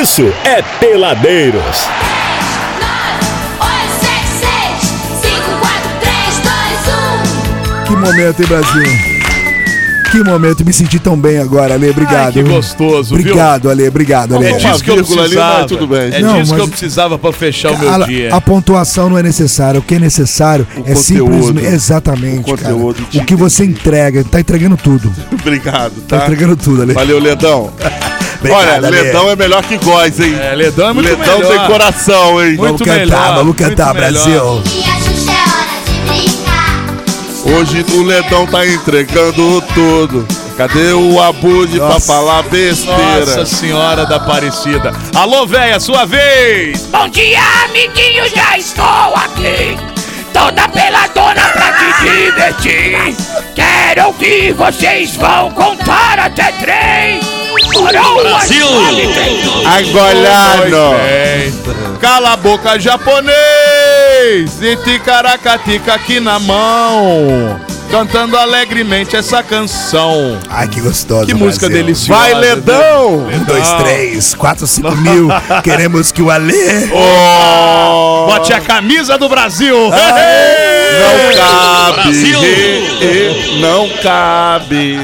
isso é Peladeiros. Que momento, hein, Brasil? Que momento, me senti tão bem agora, Ale, obrigado. Ai, que gostoso, Obrigado, viu? Ale, obrigado, Ale. É disso que eu precisava, ali, tudo bem. É não, disso que eu precisava para fechar o meu a, dia. A pontuação não é necessária, o que é necessário o é simplesmente, exatamente, o, cara, o que você entrega, tá entregando tudo. obrigado, tá? Tá entregando tudo, Ale. Valeu, Ledão. Obrigado, Olha, Ale. Ledão é melhor que Góis, hein? É, Ledão é muito Ledão melhor. tem coração, hein? Muito vamos cantar, melhor, vamos cantar, Brasil. Hoje o Ledão tá entregando tudo. Cadê o Abude pra falar besteira? Nossa Senhora da Aparecida. Alô, véia, sua vez! Bom dia, amiguinho, já estou aqui. Toda peladona pra te divertir. Quero ouvir, vocês vão contar até três. Brasil! Agolhado! Cala a boca, japonês! E ticaracatica aqui na mão cantando alegremente essa canção. Ai, que gostoso. Que música deliciosa. Vai, Ledão! Um, dois, três, quatro, cinco mil. Queremos que o Alê. Oh. Bote a camisa do Brasil. Não cabe. Brasil. Não cabe.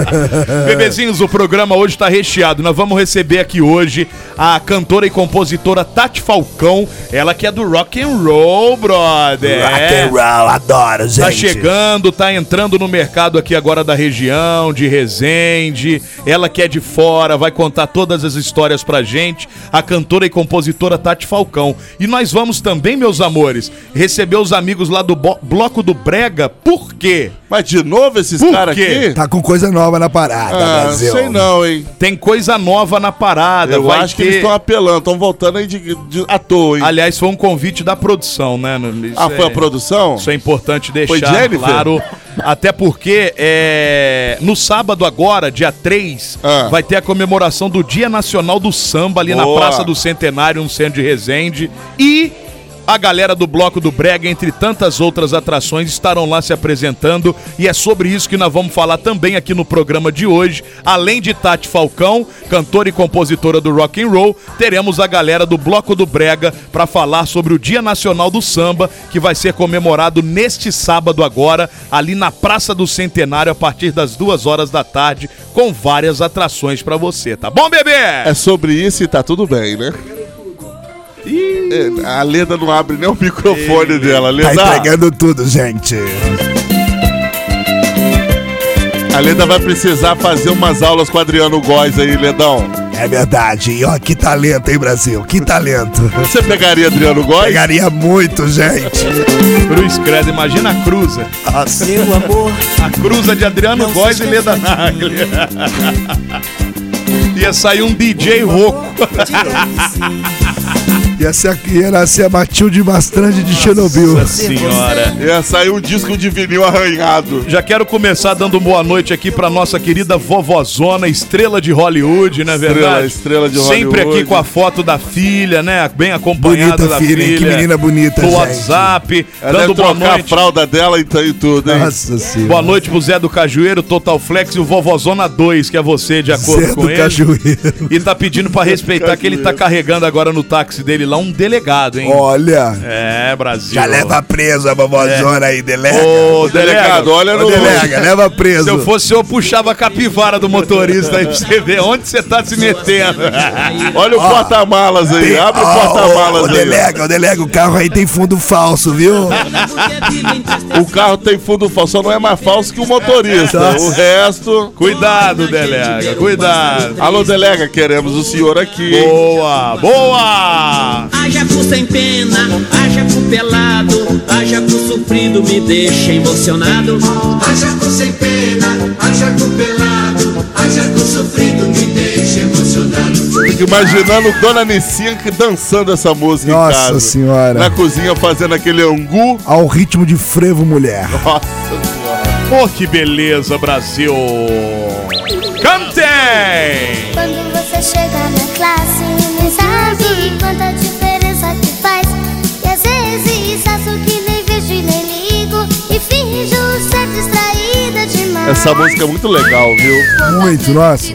Bebezinhos, o programa hoje está recheado. Nós vamos receber aqui hoje a cantora e compositora Tati Falcão. Ela que é do rock and roll, brother. Rock and roll, adoro, tá gente. Tá chegando, tá entrando no mercado aqui agora da região, de Resende. Ela que é de fora, vai contar todas as histórias pra gente. A cantora e compositora Tati Falcão. E nós vamos também, meus amores, receber os amigos lá do Bloco do Brega. Por quê? Mas de novo esses caras aqui? Tá com coisa nova na parada, ah, Brasil. Sei não, hein? Tem coisa nova na parada. Eu acho ter... que eles estão apelando, estão voltando aí de, de, à toa, hein? Aliás, foi um convite da produção, né? Isso ah, foi a é- produção? Isso é importante deixar foi Jennifer? claro. Até porque é, no sábado agora, dia 3, ah. vai ter a comemoração do Dia Nacional do Samba ali Boa. na Praça do Centenário, no centro de Resende. E a galera do Bloco do Brega, entre tantas outras atrações, estarão lá se apresentando e é sobre isso que nós vamos falar também aqui no programa de hoje. Além de Tati Falcão, cantora e compositora do rock and roll, teremos a galera do Bloco do Brega para falar sobre o Dia Nacional do Samba, que vai ser comemorado neste sábado agora, ali na Praça do Centenário, a partir das duas horas da tarde, com várias atrações para você, tá bom, bebê? É sobre isso e tá tudo bem, né? É, a Leda não abre nem o microfone dela. Leda. Tá entregando tudo, gente. A Leda vai precisar fazer umas aulas com o Adriano Góes aí, Ledão. É verdade. E ó, que talento, hein, Brasil? Que talento. Você pegaria Adriano Góes? Pegaria muito, gente. Cruz Credo, imagina a cruza. Nossa. Meu amor. A cruza de Adriano Góes e Leda Nagli. Ia sair um DJ rouco. Ia, ser, ia nascer a Matilde Mastrande de Chernobyl. Nossa senhora. Ia sair um disco de vinil arranhado. Já quero começar dando boa noite aqui pra nossa querida vovozona, estrela de Hollywood, não é verdade? Estrela, estrela de Hollywood. Sempre aqui com a foto da filha, né? Bem acompanhada bonita da filha. filha. Que menina bonita, No WhatsApp. Ela dando boa noite. a fralda dela e tudo, hein? Nossa senhora. Boa noite pro Zé do Cajueiro, Total Flex e o Vovozona 2, que é você, de acordo Zé com ele. Cajueiro. E tá pedindo pra respeitar que ele tá carregando agora no táxi dele lá um delegado, hein? Olha. É, Brasil. Já leva preso a vovózona é. aí, delega. Ô, delegado, olha no. Delega, leva preso. Se eu fosse eu, puxava a capivara do motorista aí pra você ver onde você tá se metendo. olha o porta-malas aí, tem... abre oh, o porta-malas aí. Delega, o delega, o carro aí tem fundo falso, viu? o carro tem fundo falso, só não é mais falso que o motorista. Nossa. O resto. Cuidado, delega, cuidado. Alô, delega, queremos o senhor aqui. Boa, boa! Haja por sem pena, haja por pelado, haja por sofrido, me deixa emocionado. Haja por sem pena, haja por pelado, haja por sofrido, me deixa emocionado. Fico imaginando Dona Nissinha dançando essa música Nossa em casa. senhora. Na cozinha fazendo aquele angu. Ao ritmo de frevo mulher. Nossa senhora. Oh, que beleza, Brasil! Cantem! Chega na classe, nem sabe quanta diferença que faz. E às vezes faço que nem vejo e nem ligo. E finjo ser distraída demais. Essa música é muito legal, viu? Muito, nossa.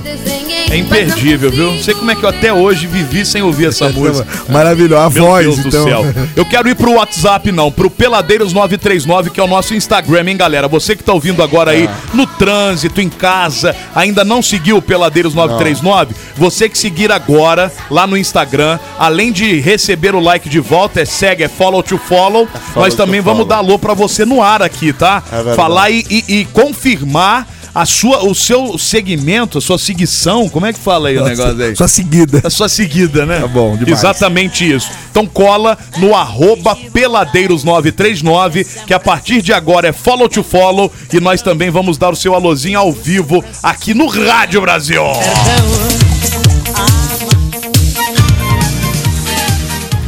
É imperdível, viu? Não sei como é que eu até hoje vivi sem ouvir essa música. Maravilhosa, a Meu voz, Deus do então. céu. Eu quero ir pro WhatsApp, não, pro Peladeiros939, que é o nosso Instagram, hein, galera? Você que tá ouvindo agora aí no trânsito, em casa, ainda não seguiu o Peladeiros939, você que seguir agora lá no Instagram, além de receber o like de volta, é segue, é follow to follow, nós também vamos dar alô pra você no ar aqui, tá? verdade. Falar e, e- e confirmar a sua, o seu segmento, a sua seguição, como é que fala aí o negócio aí? Só seguida. A sua seguida, né? Tá bom, demais. Exatamente isso. Então cola no arroba peladeiros939, que a partir de agora é follow to follow, e nós também vamos dar o seu alôzinho ao vivo aqui no Rádio Brasil.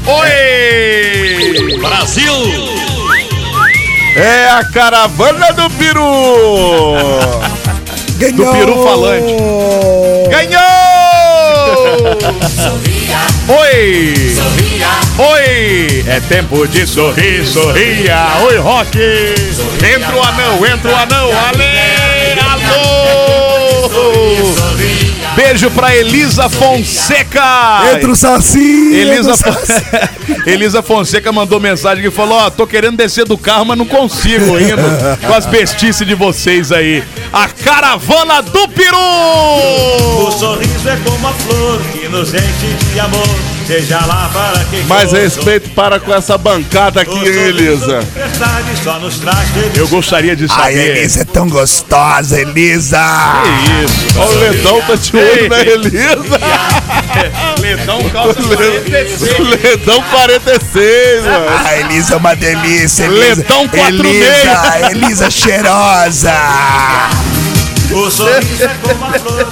Oi! Brasil! É a caravana do Peru! Ganhou! Do Peru falante. Ganhou! Oi! Oi! É tempo de sorrir, sorria! Oi, Rock! Entra o anão, entra o anão! Ale! Alô! Beijo pra Elisa Fonseca! Entra o Saci! Elisa, entra o Saci. Elisa Fonseca mandou mensagem que falou: Ó, tô querendo descer do carro, mas não consigo indo com as bestices de vocês aí. A caravana do O Peru! sorriso é como a flor que nos enche de amor. Seja lá para que Mais respeito para com essa bancada aqui, hein, Elisa? Eu gostaria de Ai, saber. Elisa é tão gostosa, Elisa! Que isso? Ó, o Ledão tá de olho na Elisa. Ledão calça 46. Ledão 46, mano. A Elisa é uma delícia, Elisa. Letão quatro Elisa, Elisa cheirosa! O sorriso é como a flor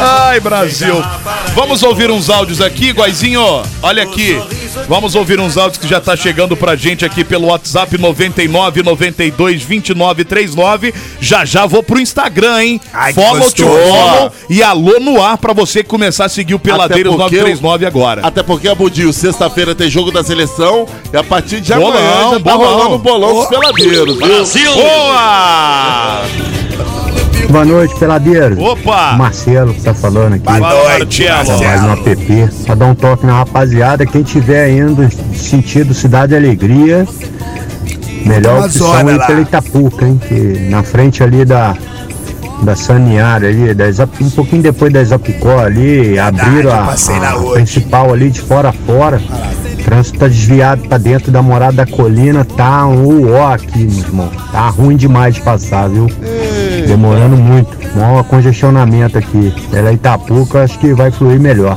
Ai, Brasil. Vamos ouvir uns áudios aqui, Guaizinho. Olha aqui. Vamos ouvir uns áudios que já tá chegando pra gente aqui pelo WhatsApp 99 92 29 39. Já já vou pro Instagram, hein? Ai, follow to follow e alô no ar pra você começar a seguir o Peladeiros Até porque 939 agora. Até porque, Abudinho, sexta-feira tem jogo da seleção e a partir de Bolão, amanhã já tá bolão. rolando o bolão dos peladeiros, viu? Brasil! Boa! Boa noite, peladeiros. Opa! Marcelo que tá falando aqui. Boa noite. Mais no app. Só dar um toque na rapaziada. Quem tiver indo sentido Cidade Alegria, melhor Uma opção aí lá. pela Itapuca, hein? Que na frente ali da, da Saniara ali, da Exap- um pouquinho depois da Exapicó ali, abriram a, a principal ali de fora a fora. O trânsito tá desviado pra dentro da morada da colina, tá um uó aqui, meu irmão. Tá ruim demais de passar, viu? Demorando muito. Maior congestionamento aqui. Pela Itapuca, acho que vai fluir melhor.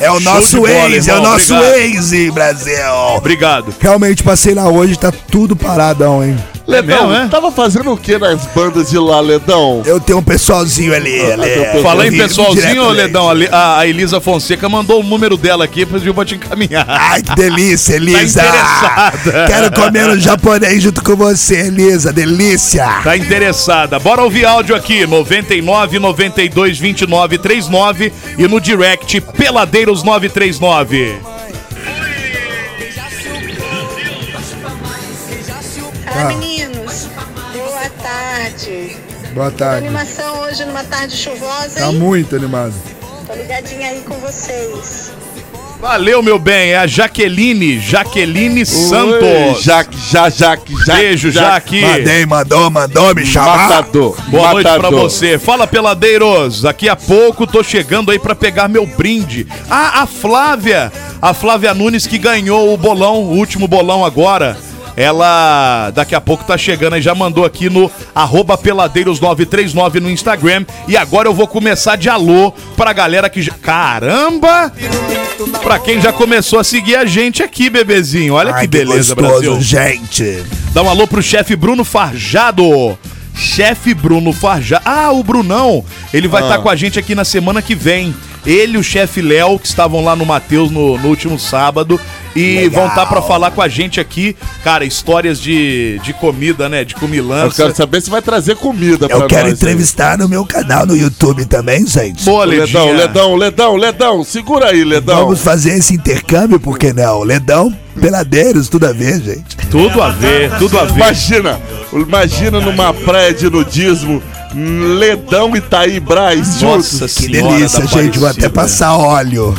É o Show nosso bola, ex, é o irmão, nosso obrigado. ex, Brasil! Obrigado. Realmente passei lá hoje, tá tudo paradão, hein? Ledão, mesmo, é? tava fazendo o que nas bandas de lá, Ledão? Eu tenho um pessoalzinho ali, ali. Fala em pessoalzinho. Ledão, ali- a, a Elisa Fonseca mandou o número dela aqui, pediu pra te encaminhar. Ai, que delícia, Elisa! Tá interessada. Quero comer um japonês junto com você, Elisa, delícia! Tá interessada? Bora ouvir áudio aqui, 99 92 29 39 e no direct Peladeiros 939. Fala, meninos. Boa tarde. Boa tarde. Animação hoje numa tarde chuvosa, Tá hein? muito animado. Tô ligadinha aí com vocês. Valeu, meu bem, é a Jaqueline, Jaqueline Oi, Santos. Jaque, já, Jaque, Jaque. Beijo, Jaque. Mandei, mandou, mandou me chamar. Matador. Boa noite pra matador. você. Fala, peladeiros. Daqui a pouco tô chegando aí pra pegar meu brinde. Ah, a Flávia. A Flávia Nunes que ganhou o bolão, o último bolão agora. Ela daqui a pouco tá chegando e já mandou aqui no arroba peladeiros939 no Instagram. E agora eu vou começar de alô pra galera que já... Caramba! Pra quem já começou a seguir a gente aqui, bebezinho. Olha Ai, que beleza, gostoso, Brasil. gente. Dá um alô pro chefe Bruno Farjado. Chefe Bruno Farjado. Ah, o Brunão. Ele vai estar com a gente aqui na semana que vem. Ele e o chefe Léo, que estavam lá no Matheus no, no último sábado. E Legal. vão estar pra falar com a gente aqui, cara, histórias de, de comida, né? De Eu comilança. quero saber se vai trazer comida pra Eu quero nós. entrevistar no meu canal no YouTube também, gente. Boa, Ledão. Ledão, Ledão, Ledão, segura aí, Ledão. Vamos fazer esse intercâmbio, por que não? Ledão, peladeiros, tudo a ver, gente. Tudo a ver, tudo a ver. Imagina, imagina numa praia de nudismo, Ledão Itaí Braz Nossa Que delícia, gente. Vou até passar óleo.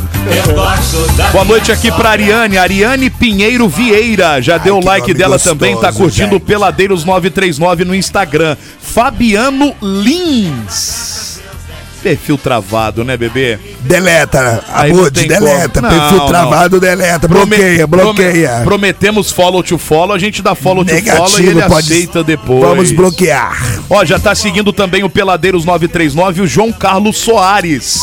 Boa noite aqui pra Ariane. Ariane Pinheiro Vieira. Já Ai, deu o like dela gostoso, também. Tá curtindo gente. Peladeiros 939 no Instagram. Fabiano Lins perfil travado, né, bebê? Deleta, Abud, deleta. Não, perfil não. travado, deleta. Bloqueia, bloqueia. Prometemos follow to follow, a gente dá follow Negativo, to follow e ele pode... aceita depois. Vamos bloquear. Ó, já tá seguindo também o Peladeiros 939, o João Carlos Soares.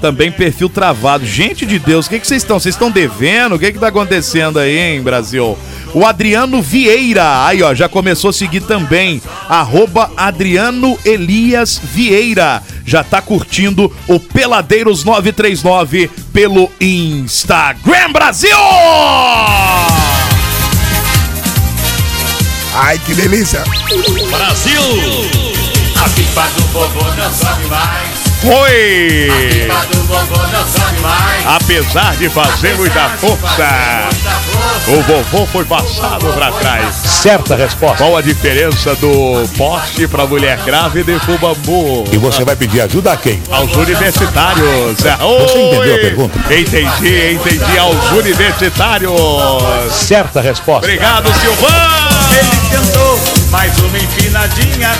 Também perfil travado. Gente de Deus, o que, que vocês estão? Vocês estão devendo? O que, que tá acontecendo aí, hein, Brasil? O Adriano Vieira, aí ó, já começou a seguir também. Arroba Adriano Elias Vieira. Já tá curtindo o Peladeiros 939 pelo Instagram Brasil! Ai, que delícia! Brasil! A pipa do vovô não sobe mais. Foi! Apesar de fazer muita força, o vovô foi passado para trás. Certa resposta. Qual a diferença do poste para mulher grávida e fubambu? E você vai pedir ajuda a quem? Aos universitários. Você entendeu a pergunta? Entendi, entendi. Aos universitários. Certa resposta. Obrigado, Silvano. Mais uma empinadinha.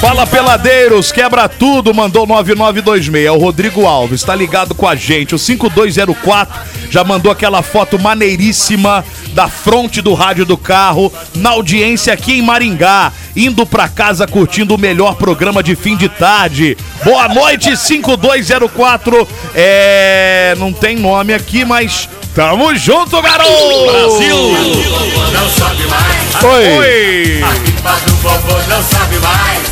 Fala peladeiros, quebra tudo, mandou 9926. É o Rodrigo Alves, tá ligado com a gente. O 5204 já mandou aquela foto maneiríssima da fronte do rádio do carro, na audiência aqui em Maringá, indo pra casa curtindo o melhor programa de fim de tarde. Boa noite, 5204. É. Não tem nome aqui, mas Tamo junto, garoto! Brasil! Não sabe mais. Oi! Oi. Do vovô não sabe mais.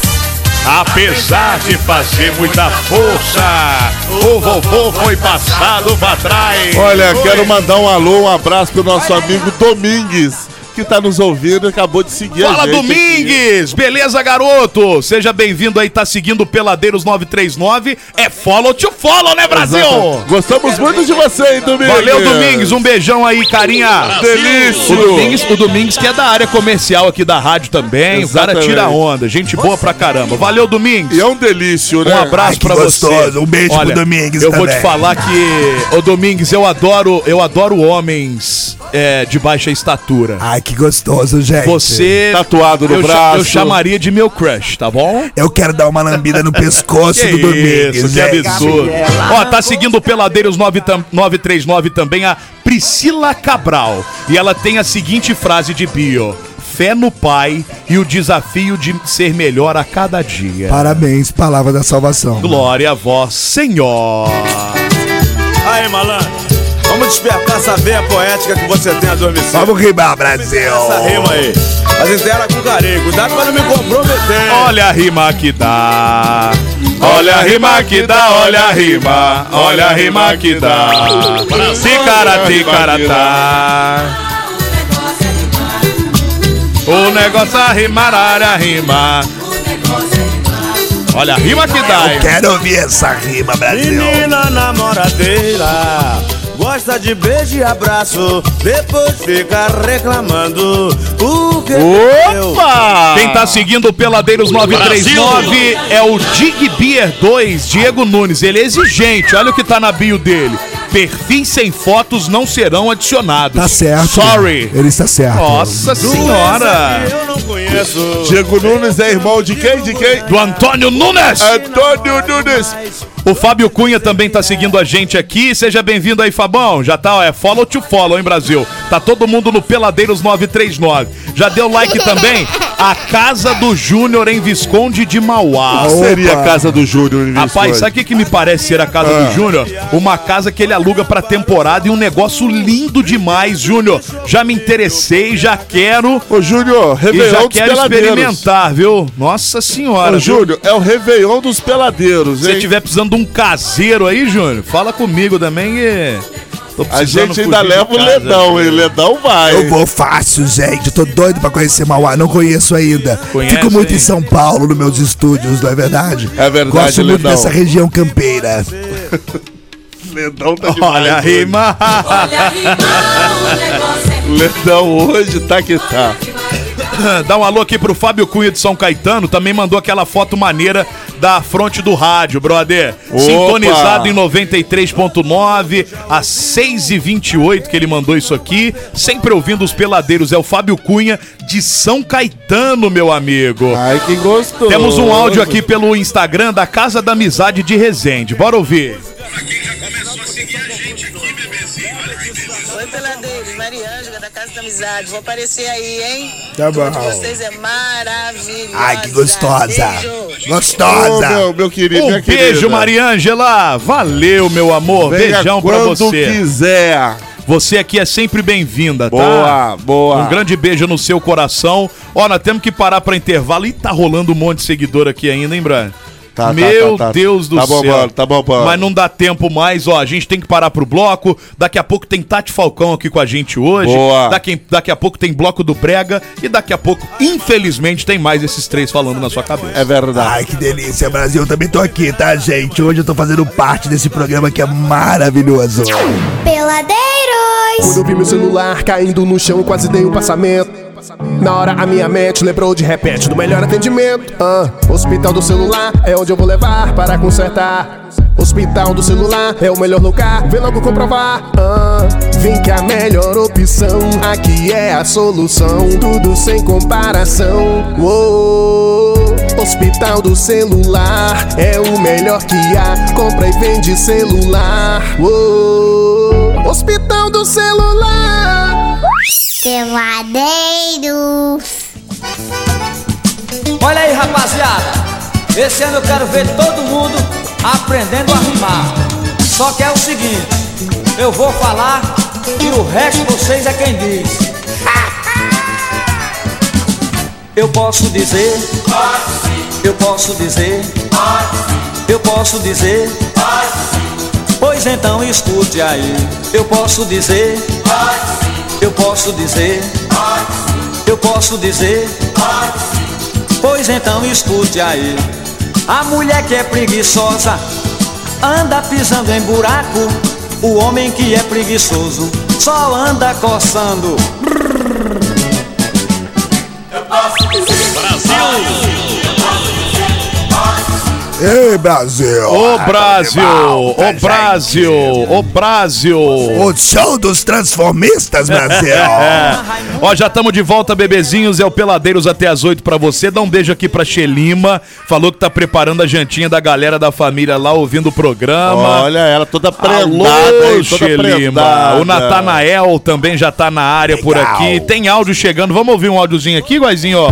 Apesar de fazer muita força, o vovô foi passado pra trás. Olha, quero mandar um alô, um abraço pro nosso amigo Domingues que tá nos ouvindo acabou de seguir Fala, a gente. Fala, Domingues! Aqui. Beleza, garoto? Seja bem-vindo aí, tá seguindo o Peladeiros 939. É follow to follow, né, Brasil? Exato. Gostamos muito de você, hein, Domingues? Valeu, Domingues. Um beijão aí, carinha. Delícia. O Domingues, o Domingues que é da área comercial aqui da rádio também. Exatamente. O cara tira onda. Gente boa pra caramba. Valeu, Domingues. E é um delício, né? Um abraço Ai, pra gostoso. você. Um beijo Olha, pro Domingues Eu também. vou te falar que, ô Domingues, eu adoro, eu adoro homens é, de baixa estatura. Ai, que gostoso, gente. Você. Tatuado no eu braço. eu chamaria de meu crush, tá bom? Eu quero dar uma lambida no pescoço do Domingues. Isso, que absurdo. Ó, tá seguindo o Peladeiros 939 também a Priscila Cabral. E ela tem a seguinte frase de bio fé no Pai e o desafio de ser melhor a cada dia. Parabéns, palavra da salvação. Glória a vós, Senhor. Aí, malandro. Vamos despertar essa veia poética que você tem a dormir. Vamos rimar, Brasil. Essa rima aí. Mas inteira com carinho. Cuidado pra não me comprometer. Olha a rima que dá. Olha a rima que dá, olha a rima. Olha a rima que dá. Ticara, ticaratá. O negócio é rimar, olha a rima. Olha a rima que dá, hein? Eu quero ouvir essa rima, Brasil. Menina namoradeira Gosta de beijo e abraço, depois fica reclamando. Porque Opa! Quem tá seguindo o Peladeiros 939 Brasil. é o Dig Beer 2, Diego Nunes. Ele é exigente, olha o que tá na bio dele. Perfis sem fotos não serão adicionados. Tá certo. Sorry. Ele está certo. Nossa senhora. Eu não conheço. Diego Nunes é irmão de quem? De quem? Do Antônio Nunes. Antônio Nunes. O Fábio Cunha também tá seguindo a gente aqui. Seja bem-vindo aí, Fabão. Já tá, ó, é follow to follow, hein, Brasil? Tá todo mundo no Peladeiros 939. Já deu like também? A Casa do Júnior em Visconde de Mauá. Qual seria a Casa do Júnior em Visconde? Rapaz, sabe o que, que me parece ser a Casa ah. do Júnior? Uma casa que ele aluga pra temporada e um negócio lindo demais, Júnior. Já me interessei, já quero. Ô, Júnior, Réveillon já quero experimentar, viu? Nossa senhora. Ô, Júnior, é o Réveillon dos peladeiros, hein? Se tiver precisando de um caseiro aí, Júnior, fala comigo também e... A gente ainda leva o Ledão, hein? Ledão vai. Eu vou fácil, gente. Tô doido pra conhecer Mauá. Não conheço ainda. Conhece, Fico muito hein? em São Paulo, nos meus estúdios, não é verdade? É verdade, Gosto muito Ledão. dessa região campeira. Ledão tá demais. Olha a rima. Olha a rima, Ledão hoje tá que tá. Dá um alô aqui pro Fábio Cunha de São Caetano, também mandou aquela foto maneira da fronte do rádio, brother. Opa. Sintonizado em 93.9, às 6h28 que ele mandou isso aqui. Sempre ouvindo os peladeiros, é o Fábio Cunha de São Caetano, meu amigo. Ai, que gostoso. Temos um áudio aqui pelo Instagram da Casa da Amizade de Resende. Bora ouvir. Aqui já começou a seguir a Amizade. Vou aparecer aí, hein? Tá bom. vocês é maravilhoso. Ai, que gostosa. Beijo. Gostosa. meu, meu querido, um beijo, querida. Mariângela. Valeu, meu amor. Venha Beijão pra você. quiser. Você aqui é sempre bem-vinda, tá? Boa, boa. Um grande beijo no seu coração. Ó, nós temos que parar para intervalo e tá rolando um monte de seguidor aqui ainda, hein, Brian? Tá, tá, Meu tá, tá, Deus do tá céu. Bom, tá bom, bom. Mas não dá tempo mais, ó. A gente tem que parar pro bloco. Daqui a pouco tem Tati Falcão aqui com a gente hoje. Boa. Daqui, daqui a pouco tem Bloco do Brega. E daqui a pouco, infelizmente, tem mais esses três falando na sua cabeça. É verdade. Ai, que delícia, Brasil. Eu também tô aqui, tá, gente? Hoje eu tô fazendo parte desse programa que é maravilhoso. Peladeiros! Quando eu vi meu celular caindo no chão, quase dei um passamento. Na hora a minha mente lembrou de repente do melhor atendimento. Ah, hospital do celular é onde eu vou levar para consertar. Hospital do celular é o melhor lugar, vem logo comprovar. Ah, vem que a melhor opção aqui é a solução, tudo sem comparação. Uou, Hospital do celular é o melhor que há, compra e vende celular. Uou, Hospital do celular. Peladeiros. Olha aí, rapaziada. Esse ano eu quero ver todo mundo aprendendo a rimar. Só que é o seguinte: eu vou falar e o resto vocês é quem diz. Eu posso dizer, eu posso dizer, eu posso dizer, pois então escute aí. Eu posso dizer, eu posso dizer, eu posso dizer, pois então escute aí. A mulher que é preguiçosa anda pisando em buraco. O homem que é preguiçoso só anda coçando. Brasil! Ei, Brasil! Ô Brasil! Ô Brasil! Ô Brasil! O show dos transformistas, Brasil! Ó, já estamos de volta, bebezinhos. É o Peladeiros até as 8 pra você. Dá um beijo aqui pra Xelima. Falou que tá preparando a jantinha da galera da família lá ouvindo o programa. Olha ela toda aí, toda Xelima. O Natanael também já tá na área Legal. por aqui. Tem áudio chegando. Vamos ouvir um áudiozinho aqui, Guazinho, ó.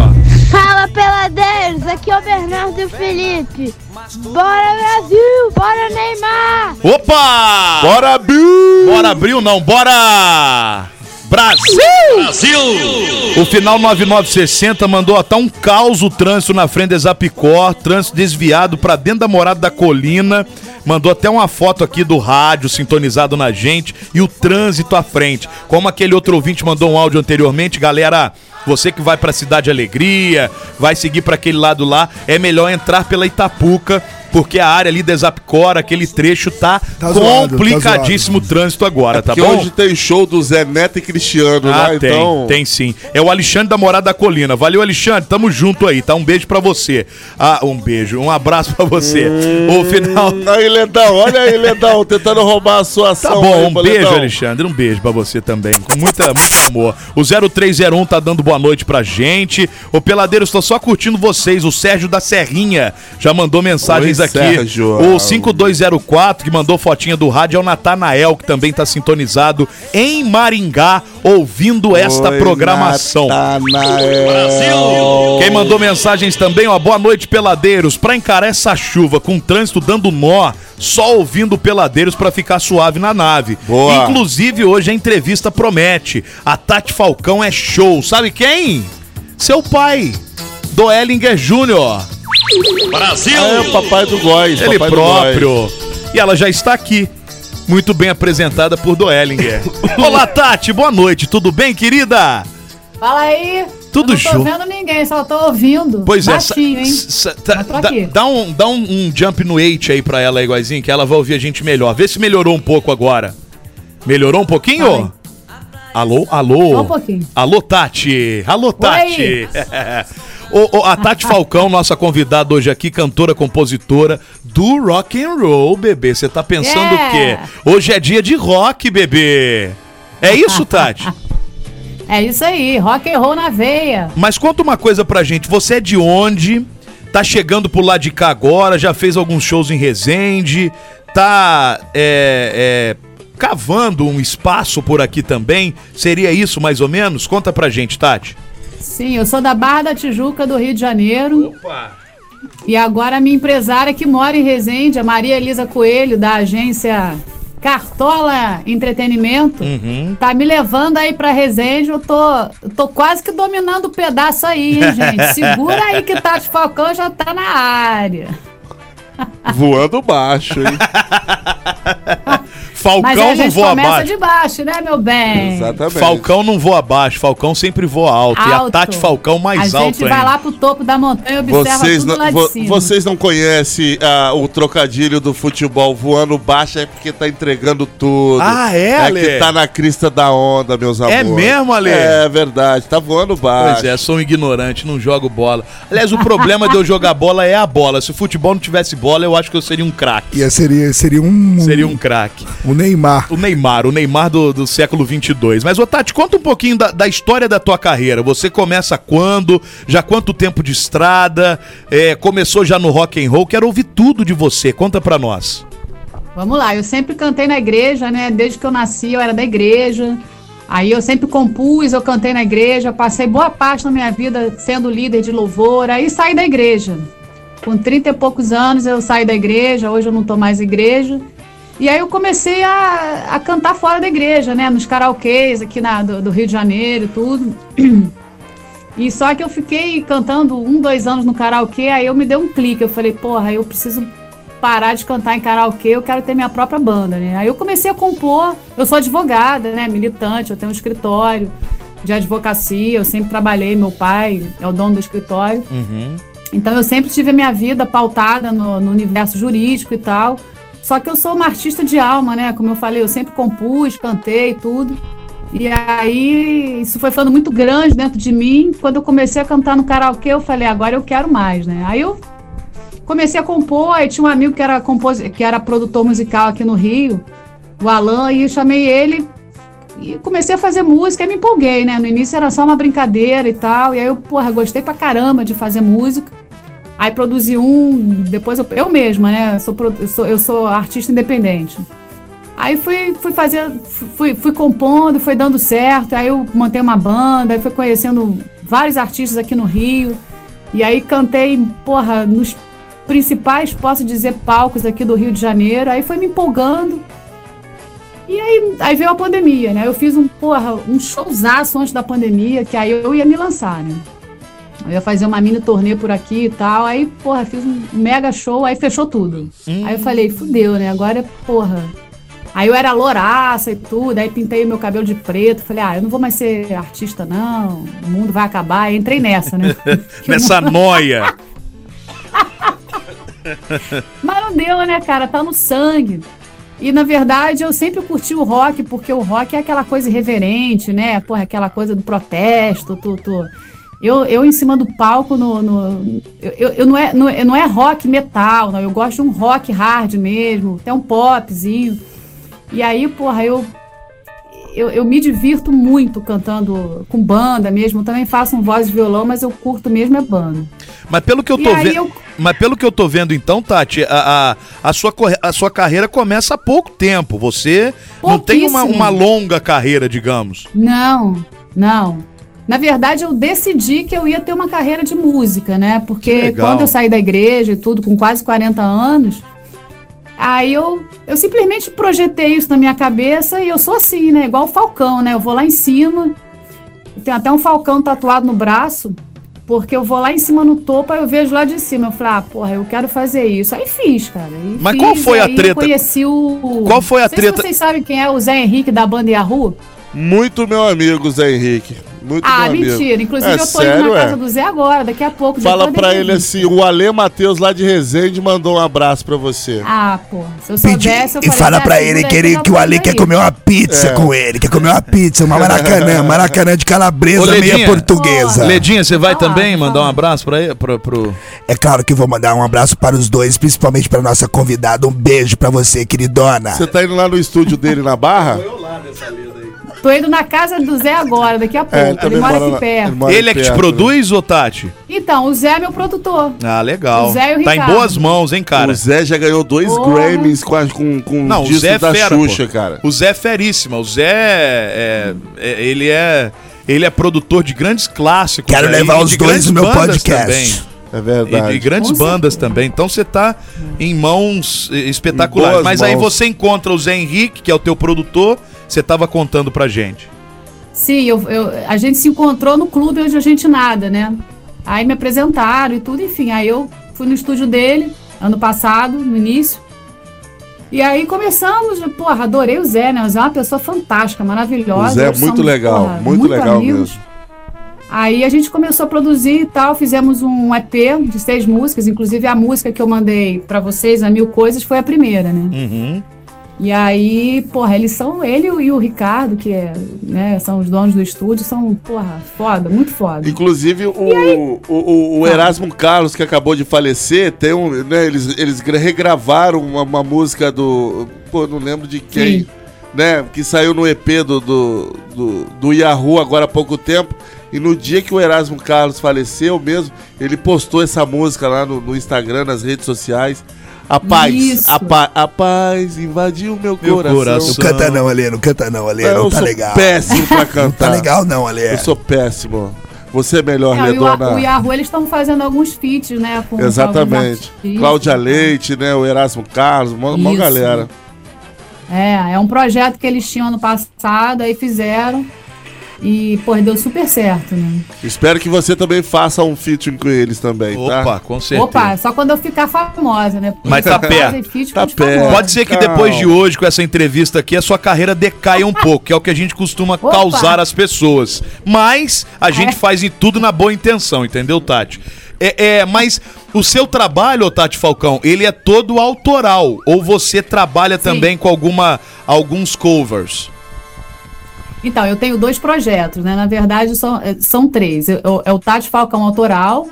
Fala, peladeiros! Aqui é o Bernardo Felipe. Bora, Brasil! Bora, Neymar! Opa! Bora, Bill! Bora, Abril não, bora! Brasil! Brasil! O final 9960 mandou até um caos o trânsito na frente da Zapicor, trânsito desviado para dentro da morada da colina. Mandou até uma foto aqui do rádio sintonizado na gente e o trânsito à frente. Como aquele outro ouvinte mandou um áudio anteriormente, galera, você que vai para a Cidade Alegria, vai seguir para aquele lado lá, é melhor entrar pela Itapuca porque a área ali da Zapcor, aquele trecho tá, tá complicadíssimo tá o trânsito agora, é tá bom? hoje tem show do Zé Neto e Cristiano ah, lá, tem, então... tem sim. É o Alexandre da Morada da Colina. Valeu, Alexandre, tamo junto aí, tá? Um beijo pra você. Ah, um beijo, um abraço pra você. Hum, o final... Aí, Ledão, olha aí, Ledão, tentando roubar a sua ação. Tá bom, aí, um beijo, Ledão. Alexandre, um beijo pra você também, com muita, muito amor. O 0301 tá dando boa noite pra gente. O Peladeiro, estou só curtindo vocês. O Sérgio da Serrinha já mandou mensagens Oi, aqui. Sérgio. O 5204 que mandou fotinha do rádio é o Natanael, que também está sintonizado em Maringá, ouvindo esta Oi, programação. Natanael. Brasil! Quem mandou mensagens também, ó, boa noite, peladeiros. Pra encarar essa chuva com o trânsito dando nó, só ouvindo peladeiros para ficar suave na nave. Boa. Inclusive, hoje a entrevista promete. A Tati Falcão é show. Sabe quem? Seu pai, do Ellinger Júnior. Brasil! É o papai do Góis. Ele próprio. E ela já está aqui. Muito bem apresentada por Doellinger. Olá, Tati, boa noite. Tudo bem, querida? Fala aí. Tudo show. Não tô vendo ninguém, só tô ouvindo. Pois é, Baixinho, é. Hein? Dá, dá, um, dá um, um, jump no 8 aí pra ela, igualzinho, que ela vai ouvir a gente melhor. Vê se melhorou um pouco agora. Melhorou um pouquinho? Alô, alô. Só um pouquinho. Alô, Tati. Alô, Tati. o, o, a Tati Falcão, nossa convidada hoje aqui, cantora, compositora do rock and roll, bebê. Você tá pensando yeah. o quê? Hoje é dia de rock, bebê. É isso, Tati? é isso aí, rock and roll na veia. Mas conta uma coisa pra gente, você é de onde? Tá chegando pro lado de cá agora, já fez alguns shows em Resende, tá é, é, cavando um espaço por aqui também. Seria isso mais ou menos? Conta pra gente, Tati. Sim, eu sou da Barra da Tijuca, do Rio de Janeiro. Opa! E agora a minha empresária que mora em Resende, a Maria Elisa Coelho, da agência Cartola Entretenimento, uhum. tá me levando aí pra Resende. Eu tô, tô quase que dominando o pedaço aí, hein, gente? Segura aí que Tati Falcão já tá na área. Voando baixo, hein? Falcão não voa abaixo. de baixo, né, meu bem? Exatamente. Falcão não voa abaixo, Falcão sempre voa alto. alto. E a Tati Falcão mais alto A gente vai lá pro topo da montanha e observa vocês tudo não, lá de cima. Vocês não conhecem uh, o trocadilho do futebol voando baixo é porque tá entregando tudo. Ah, é, É que tá na crista da onda, meus é amores. É mesmo, Ale? É verdade, tá voando baixo. Pois é, sou um ignorante, não jogo bola. Aliás, o problema de eu jogar bola é a bola. Se o futebol não tivesse bola, eu acho que eu seria um craque. Seria, seria um... Seria um craque. Um o Neymar. O Neymar, o Neymar do, do século 22. Mas, ô Tati, conta um pouquinho da, da, história da tua carreira. Você começa quando? Já quanto tempo de estrada? É, começou já no rock and roll? Quero ouvir tudo de você. Conta pra nós. Vamos lá, eu sempre cantei na igreja, né? Desde que eu nasci, eu era da igreja. Aí eu sempre compus, eu cantei na igreja, passei boa parte da minha vida sendo líder de louvor, aí saí da igreja. Com 30 e poucos anos eu saí da igreja, hoje eu não tô mais igreja. E aí eu comecei a, a cantar fora da igreja, né? Nos karaokês aqui na, do, do Rio de Janeiro, tudo. E só que eu fiquei cantando um, dois anos no karaokê, aí eu me dei um clique. Eu falei, porra, eu preciso parar de cantar em karaokê, eu quero ter minha própria banda, né? Aí eu comecei a compor. Eu sou advogada, né? Militante, eu tenho um escritório de advocacia, eu sempre trabalhei, meu pai é o dono do escritório. Uhum. Então eu sempre tive a minha vida pautada no, no universo jurídico e tal. Só que eu sou uma artista de alma, né? Como eu falei, eu sempre compus, cantei tudo. E aí, isso foi ficando muito grande dentro de mim. Quando eu comecei a cantar no karaokê, eu falei, agora eu quero mais, né? Aí eu comecei a compor, aí tinha um amigo que era, compos... que era produtor musical aqui no Rio, o Alan, e eu chamei ele e comecei a fazer música e me empolguei, né? No início era só uma brincadeira e tal, e aí eu, porra, gostei pra caramba de fazer música. Aí produzi um, depois eu, eu mesma, né? Eu sou, eu sou, eu sou artista independente. Aí fui, fui fazer, fui, fui compondo, foi dando certo. Aí eu montei uma banda, aí fui conhecendo vários artistas aqui no Rio. E aí cantei, porra, nos principais, posso dizer, palcos aqui do Rio de Janeiro. Aí foi me empolgando. E aí, aí veio a pandemia, né? Eu fiz um, porra, um showzaço antes da pandemia, que aí eu ia me lançar, né? Eu ia fazer uma mini turnê por aqui e tal. Aí, porra, fiz um mega show, aí fechou tudo. Hum. Aí eu falei, fudeu, né? Agora, porra. Aí eu era louraça e tudo, aí pintei meu cabelo de preto. Falei, ah, eu não vou mais ser artista, não. O mundo vai acabar. Aí entrei nessa, né? Nessa noia. Mas não deu, né, cara? Tá no sangue. E na verdade eu sempre curti o rock, porque o rock é aquela coisa irreverente, né? Porra, aquela coisa do protesto, tu, tu eu, eu em cima do palco, no, no eu, eu não, é, não, não é rock metal, não. Eu gosto de um rock hard mesmo, até um popzinho. E aí, porra, eu, eu, eu me divirto muito cantando com banda mesmo. Eu também faço um voz de violão, mas eu curto mesmo é banda. Mas pelo que eu tô vendo. Eu... Mas pelo que eu tô vendo, então, Tati, a, a, a, sua, a sua carreira começa há pouco tempo. Você não tem uma, uma longa carreira, digamos. Não, não. Na verdade, eu decidi que eu ia ter uma carreira de música, né? Porque quando eu saí da igreja e tudo, com quase 40 anos, aí eu, eu simplesmente projetei isso na minha cabeça e eu sou assim, né? Igual o Falcão, né? Eu vou lá em cima, tem até um Falcão tatuado no braço, porque eu vou lá em cima no topo, aí eu vejo lá de cima. Eu falo, ah, porra, eu quero fazer isso. Aí fiz, cara. Aí Mas fiz, qual foi a treta? Eu conheci o. Qual foi a Não treta? Se vocês sabem quem é o Zé Henrique da banda Yahoo? Muito meu amigo, Zé Henrique. Muito ah, mentira. Inclusive, é, eu tô sério, indo na casa é? do Zé agora, daqui a pouco. Fala pra ele assim: o Ale Matheus lá de Resende mandou um abraço pra você. Ah, pô. Se eu soubesse, eu E fala pra ele que, ele, que o Ale quer comer uma pizza é. com ele. Quer comer uma pizza, uma maracanã. maracanã de calabresa Ô, meia portuguesa. Ledinha, você vai também mandar um abraço pra ele? Pro, pro... É claro que vou mandar um abraço para os dois, principalmente pra nossa convidada. Um beijo pra você, queridona. Você tá indo lá no estúdio dele na Barra? Foi eu lá dessa lida aí. Tô indo na casa do Zé agora, daqui a é, pouco. É, ele, ele mora aqui na, perto. Ele, ele é que te produz, ô Tati? Então, o Zé é meu produtor. Ah, legal. O Zé e o Ricardo. Tá em boas mãos, hein, cara? O Zé já ganhou dois Grammys com, com, com Não, o Zé é da fera, Xuxa, pô. cara. O Zé é feríssimo. O Zé é, é, ele é ele é produtor de grandes clássicos. Quero né? levar os dois no meu podcast. Também. É verdade. E, e grandes Com bandas certeza. também. Então você tá em mãos espetaculares. Em Mas mãos. aí você encontra o Zé Henrique, que é o teu produtor, você tava contando pra gente. Sim, eu, eu, a gente se encontrou no clube onde a gente nada, né? Aí me apresentaram e tudo, enfim. Aí eu fui no estúdio dele, ano passado, no início. E aí começamos, porra, adorei o Zé, né? O Zé é uma pessoa fantástica, maravilhosa. O Zé é muito somos, legal, porra, muito, muito legal amigos. mesmo. Aí a gente começou a produzir e tal, fizemos um EP de seis músicas, inclusive a música que eu mandei para vocês, a Mil Coisas, foi a primeira, né? Uhum. E aí, porra, eles são, ele e o Ricardo, que é, né, são os donos do estúdio, são, porra, foda, muito foda. Inclusive, o, aí, o, o, o, Erasmo Carlos, que acabou de falecer, tem um, né, eles, eles regravaram uma, uma música do, pô, não lembro de quem, Sim. né, que saiu no EP do, do, do, do Yahoo agora há pouco tempo, e no dia que o Erasmo Carlos faleceu mesmo, ele postou essa música lá no, no Instagram, nas redes sociais. A paz, a, pa a paz invadiu meu, meu coração. coração. Não canta não, Alê, não canta não, Alê, não tá legal. péssimo pra cantar. não tá legal não, Alê. Eu sou péssimo. Você é melhor, é, Ledona. O Yahoo, eles estão fazendo alguns feats, né? Com Exatamente. Cláudia Leite, né? O Erasmo Carlos, uma, uma galera. É, é um projeto que eles tinham ano passado, aí fizeram. E, pô, deu super certo, né? Espero que você também faça um featuring com eles também, Opa, tá? Opa, com certeza. Opa, só quando eu ficar famosa, né? Porque Mas tá perto. Tá perto. Pode ser que Calma. depois de hoje, com essa entrevista aqui, a sua carreira decaia um pouco, que é o que a gente costuma Opa. causar às pessoas. Mas a gente é. faz em tudo na boa intenção, entendeu, Tati? É, é, mas o seu trabalho, Tati Falcão, ele é todo autoral? Ou você trabalha Sim. também com alguma, alguns covers? Então, eu tenho dois projetos, né? Na verdade, são, é, são três. É, é o Tati Falcão autoral,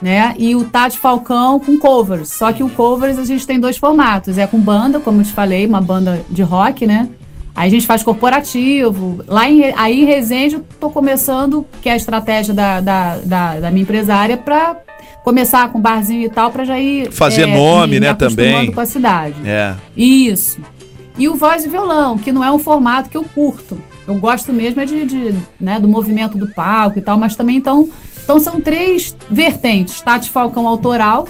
né? E o Tati Falcão com covers. Só que o covers a gente tem dois formatos. É com banda, como eu te falei, uma banda de rock, né? Aí a gente faz corporativo. Lá em, aí em Resende eu tô começando, que é a estratégia da, da, da, da minha empresária, para começar com barzinho e tal, para já ir. Fazer é, nome, né, também. com a cidade. É. Isso. E o voz e violão, que não é um formato que eu curto. Eu gosto mesmo é de, de né, do movimento do palco e tal, mas também então, então são três vertentes: Tati Falcão autoral,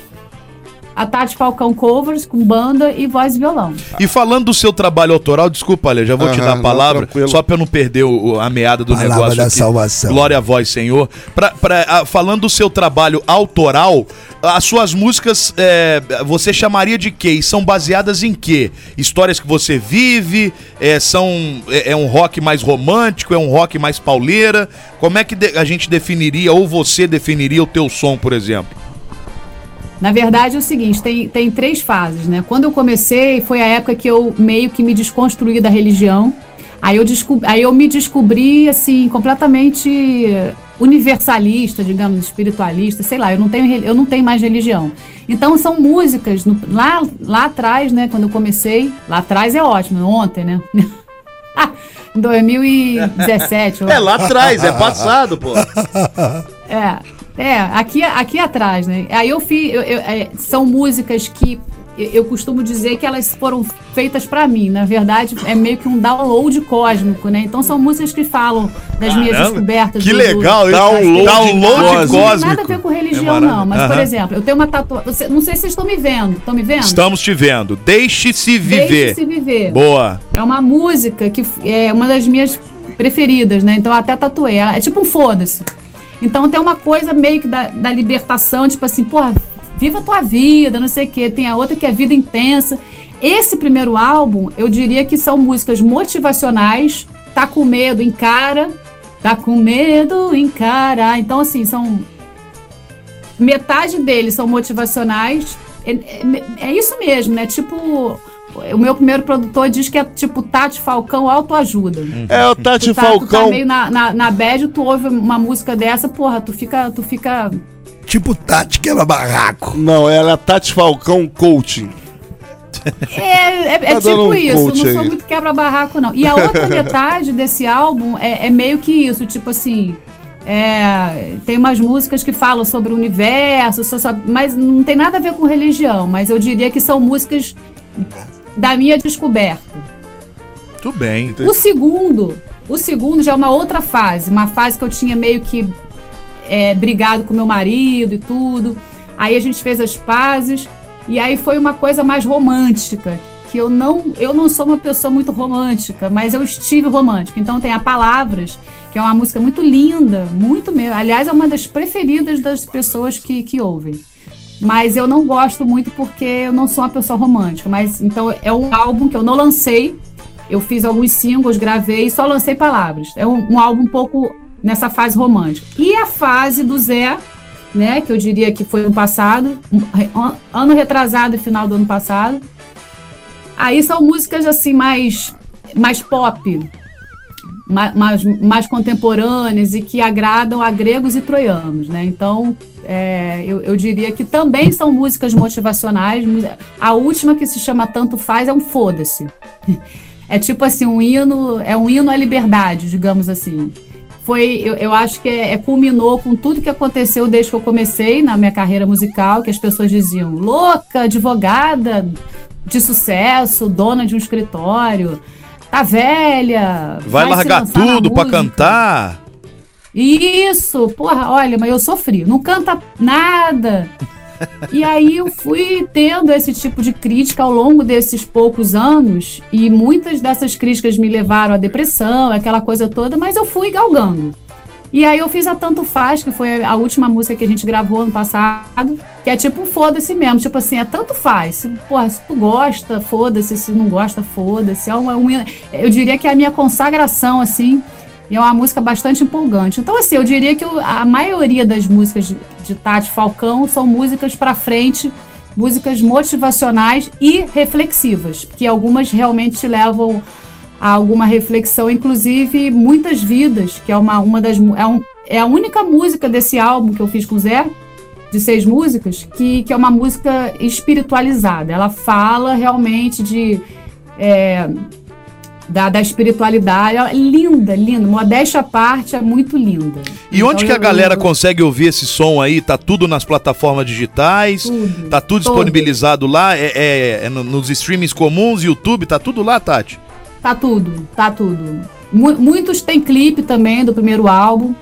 a Tati Falcão Covers com banda e voz e violão. E falando do seu trabalho autoral, desculpa, Ale, já vou te dar a palavra, não, só para eu não perder o, a meada do palavra negócio. da aqui. salvação. Glória a voz, Senhor. Pra, pra, a, falando do seu trabalho autoral, as suas músicas é, você chamaria de quê? E são baseadas em quê? Histórias que você vive? É, são, é, é um rock mais romântico? É um rock mais pauleira? Como é que a gente definiria, ou você definiria o teu som, por exemplo? Na verdade é o seguinte, tem, tem três fases, né? Quando eu comecei, foi a época que eu meio que me desconstruí da religião. Aí eu, aí eu me descobri, assim, completamente universalista, digamos, espiritualista, sei lá, eu não tenho, eu não tenho mais religião. Então são músicas, no, lá, lá atrás, né, quando eu comecei, lá atrás é ótimo, ontem, né? 2017. é, lá atrás, é passado, pô. É, é, aqui, aqui atrás, né? Aí eu fiz. Eu, eu, é, são músicas que eu costumo dizer que elas foram feitas para mim. Na verdade, é meio que um download cósmico, né? Então são músicas que falam das Caramba, minhas descobertas. Que do, legal, do, download, download cósmico. Não tem nada a ver com religião, é não. Mas, por exemplo, eu tenho uma tatuagem. Não sei se vocês estão me vendo. Estão me vendo? Estamos te vendo. Deixe-se viver. Deixe-se viver. Boa. É uma música que é uma das minhas preferidas, né? Então eu até tatuei. É tipo um foda-se. Então tem uma coisa meio que da, da libertação, tipo assim, porra, viva a tua vida, não sei o quê. Tem a outra que é vida intensa. Esse primeiro álbum, eu diria que são músicas motivacionais, tá com medo, encara, Tá com medo, encara. Então, assim, são. Metade deles são motivacionais. É, é, é isso mesmo, né? Tipo o meu primeiro produtor diz que é tipo Tati Falcão autoajuda. Uhum. É o Tati tu tá, Falcão. Tu tá meio na, na, na bad, tu ouve uma música dessa, porra, tu fica. Tu fica... Tipo Tati quebra barraco. Não, ela é Tati Falcão Coaching. É, é, é tá tipo um isso, não sou muito quebra-barraco, não. E a outra metade desse álbum é, é, meio que isso, tipo assim. É, tem umas músicas que falam sobre o universo, mas não tem nada a ver com religião. Mas eu diria que são músicas da minha descoberta. Tudo bem. O segundo, o segundo já é uma outra fase, uma fase que eu tinha meio que é, brigado com meu marido e tudo. Aí a gente fez as pazes e aí foi uma coisa mais romântica, que eu não, eu não sou uma pessoa muito romântica, mas eu estive romântica. Então tem a Palavras, que é uma música muito linda, muito mesmo. Aliás, é uma das preferidas das pessoas que, que ouvem. Mas eu não gosto muito porque eu não sou uma pessoa romântica. Mas então é um álbum que eu não lancei. Eu fiz alguns singles, gravei e só lancei palavras. É um, um álbum um pouco nessa fase romântica. E a fase do Zé, né? Que eu diria que foi no passado, ano retrasado final do ano passado. Aí são músicas assim mais, mais pop, mais, mais contemporâneas e que agradam a gregos e troianos, né? Então, é, eu, eu, diria que também são músicas motivacionais. A última que se chama Tanto Faz é um foda-se. É tipo assim, um hino, é um hino à liberdade, digamos assim. Foi, eu, eu acho que é, é, culminou com tudo que aconteceu desde que eu comecei na minha carreira musical, que as pessoas diziam, louca, advogada de sucesso, dona de um escritório, tá velha. Vai, vai largar tudo para cantar. Isso, porra, olha, mas eu sofri, não canta nada. E aí eu fui tendo esse tipo de crítica ao longo desses poucos anos, e muitas dessas críticas me levaram à depressão, aquela coisa toda, mas eu fui galgando. E aí eu fiz a Tanto Faz, que foi a última música que a gente gravou ano passado, que é tipo foda-se mesmo, tipo assim, é tanto faz. Se, porra, se tu gosta, foda-se, se não gosta, foda-se. É uma, eu diria que é a minha consagração, assim, e é uma música bastante empolgante. Então, assim, eu diria que a maioria das músicas de, de Tati Falcão são músicas para frente, músicas motivacionais e reflexivas, que algumas realmente te levam a alguma reflexão, inclusive muitas vidas, que é uma, uma das é, um, é a única música desse álbum que eu fiz com o Zé, de seis músicas, que, que é uma música espiritualizada. Ela fala realmente de é, da, da espiritualidade. É linda, linda. Modéstia à parte, é muito linda. E então, onde que a galera eu... consegue ouvir esse som aí? Tá tudo nas plataformas digitais? Tudo, tá tudo disponibilizado lá? É, é, é, nos streamings comuns, YouTube? Tá tudo lá, Tati? Tá tudo, tá tudo. Muitos têm clipe também do primeiro álbum.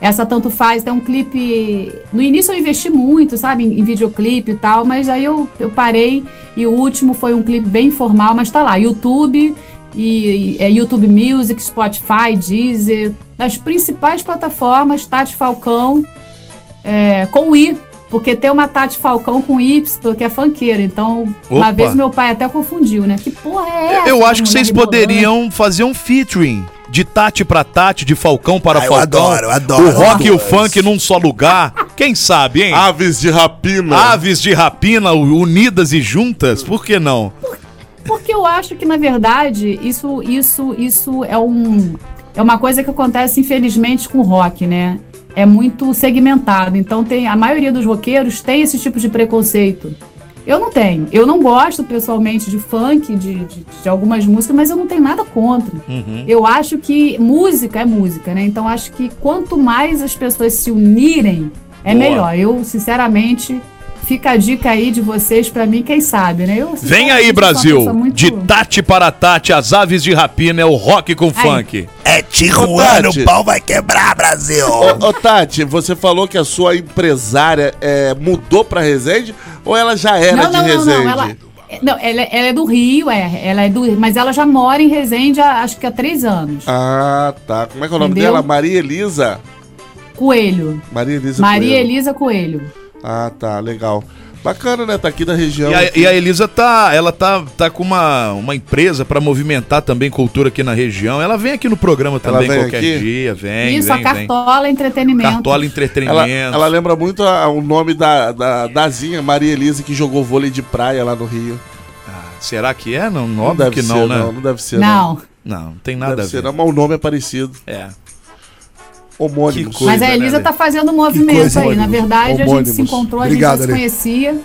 Essa tanto faz, tem um clipe. No início eu investi muito, sabe, em, videoclipe e tal, mas aí eu, eu parei e o último foi um clipe bem informal, mas tá lá, YouTube e, e é YouTube Music, Spotify, Deezer, das principais plataformas, Tati Falcão, é, com I, porque tem uma Tati Falcão com Y, que é funkeira. Então, Opa. uma vez meu pai até confundiu, né? Que porra é essa? Eu acho que vocês poderiam fazer um featuring de Tati para Tati, de Falcão para ah, Falcão. Eu adoro, eu adoro. O rock e o funk num só lugar. Quem sabe, hein? Aves de rapina. Aves de rapina unidas e juntas, por que não? Porque eu acho que, na verdade, isso, isso, isso é um. É uma coisa que acontece, infelizmente, com o rock, né? É muito segmentado. Então tem a maioria dos roqueiros tem esse tipo de preconceito. Eu não tenho. Eu não gosto pessoalmente de funk, de, de, de algumas músicas, mas eu não tenho nada contra. Uhum. Eu acho que música é música, né? Então acho que quanto mais as pessoas se unirem, é Boa. melhor. Eu, sinceramente, fica a dica aí de vocês para mim, quem sabe, né? Eu, Vem aí, Brasil! Muito... De Tati para Tati, as aves de rapina é o rock com funk. É Tijuana, o pau vai quebrar, Brasil! Ô, ô, Tati, você falou que a sua empresária é, mudou pra Resende ou ela já era não, de não, Resende? Não, não, ela... Não, ela, ela, é do Rio, é. Ela é do mas ela já mora em Resende há, acho que há três anos. Ah, tá. Como é que é o nome Entendeu? dela? Maria Elisa? Coelho. Maria Elisa Maria Coelho. Elisa Coelho. Ah, tá, legal. Bacana, né? Tá aqui da região. E a, e a, Elisa tá, ela tá, tá com uma, uma empresa para movimentar também cultura aqui na região. Ela vem aqui no programa também qualquer aqui? dia, vem. Isso, vem, a Cartola vem. Entretenimento. Cartola Entretenimento. Ela, ela lembra muito a, o nome da, da Dazinha, Maria Elisa, que jogou vôlei de praia lá no Rio. Ah, será que é? Não, não óbvio que não, ser, né? Não, não deve ser. Não. Não, não tem nada deve a ver. Ser, não, mas o nome é parecido. É homônimos. Coisa, Mas a Elisa né, tá fazendo um movimento aí. Na verdade, homônimos. a gente se encontrou, a Obrigado, gente já se conhecia.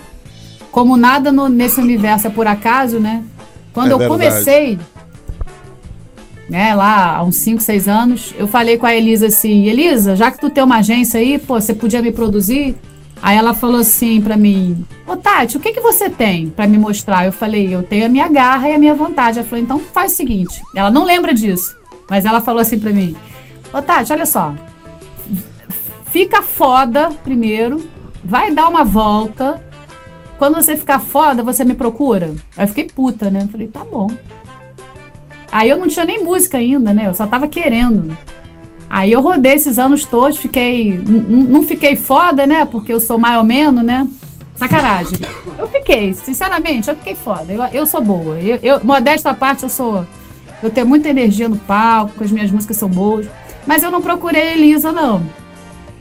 Como nada no, nesse universo é por acaso, né? Quando é eu verdade. comecei, né, lá há uns 5, 6 anos, eu falei com a Elisa assim, Elisa, já que tu tem uma agência aí, pô, você podia me produzir? Aí ela falou assim para mim, ô Tati, o que que você tem para me mostrar? Eu falei, eu tenho a minha garra e a minha vontade. Ela falou, então faz o seguinte. Ela não lembra disso, mas ela falou assim para mim, Ô, Tati, olha só. Fica foda primeiro, vai dar uma volta. Quando você ficar foda, você me procura. Aí eu fiquei puta, né? Falei, tá bom. Aí eu não tinha nem música ainda, né? Eu só tava querendo. Aí eu rodei esses anos todos, fiquei. Não fiquei foda, né? Porque eu sou mais ou menos, né? Sacanagem. Eu fiquei, sinceramente, eu fiquei foda. Eu, eu sou boa. Eu, eu, modesta parte, eu sou. Eu tenho muita energia no palco, as minhas músicas são boas. Mas eu não procurei a Elisa, não.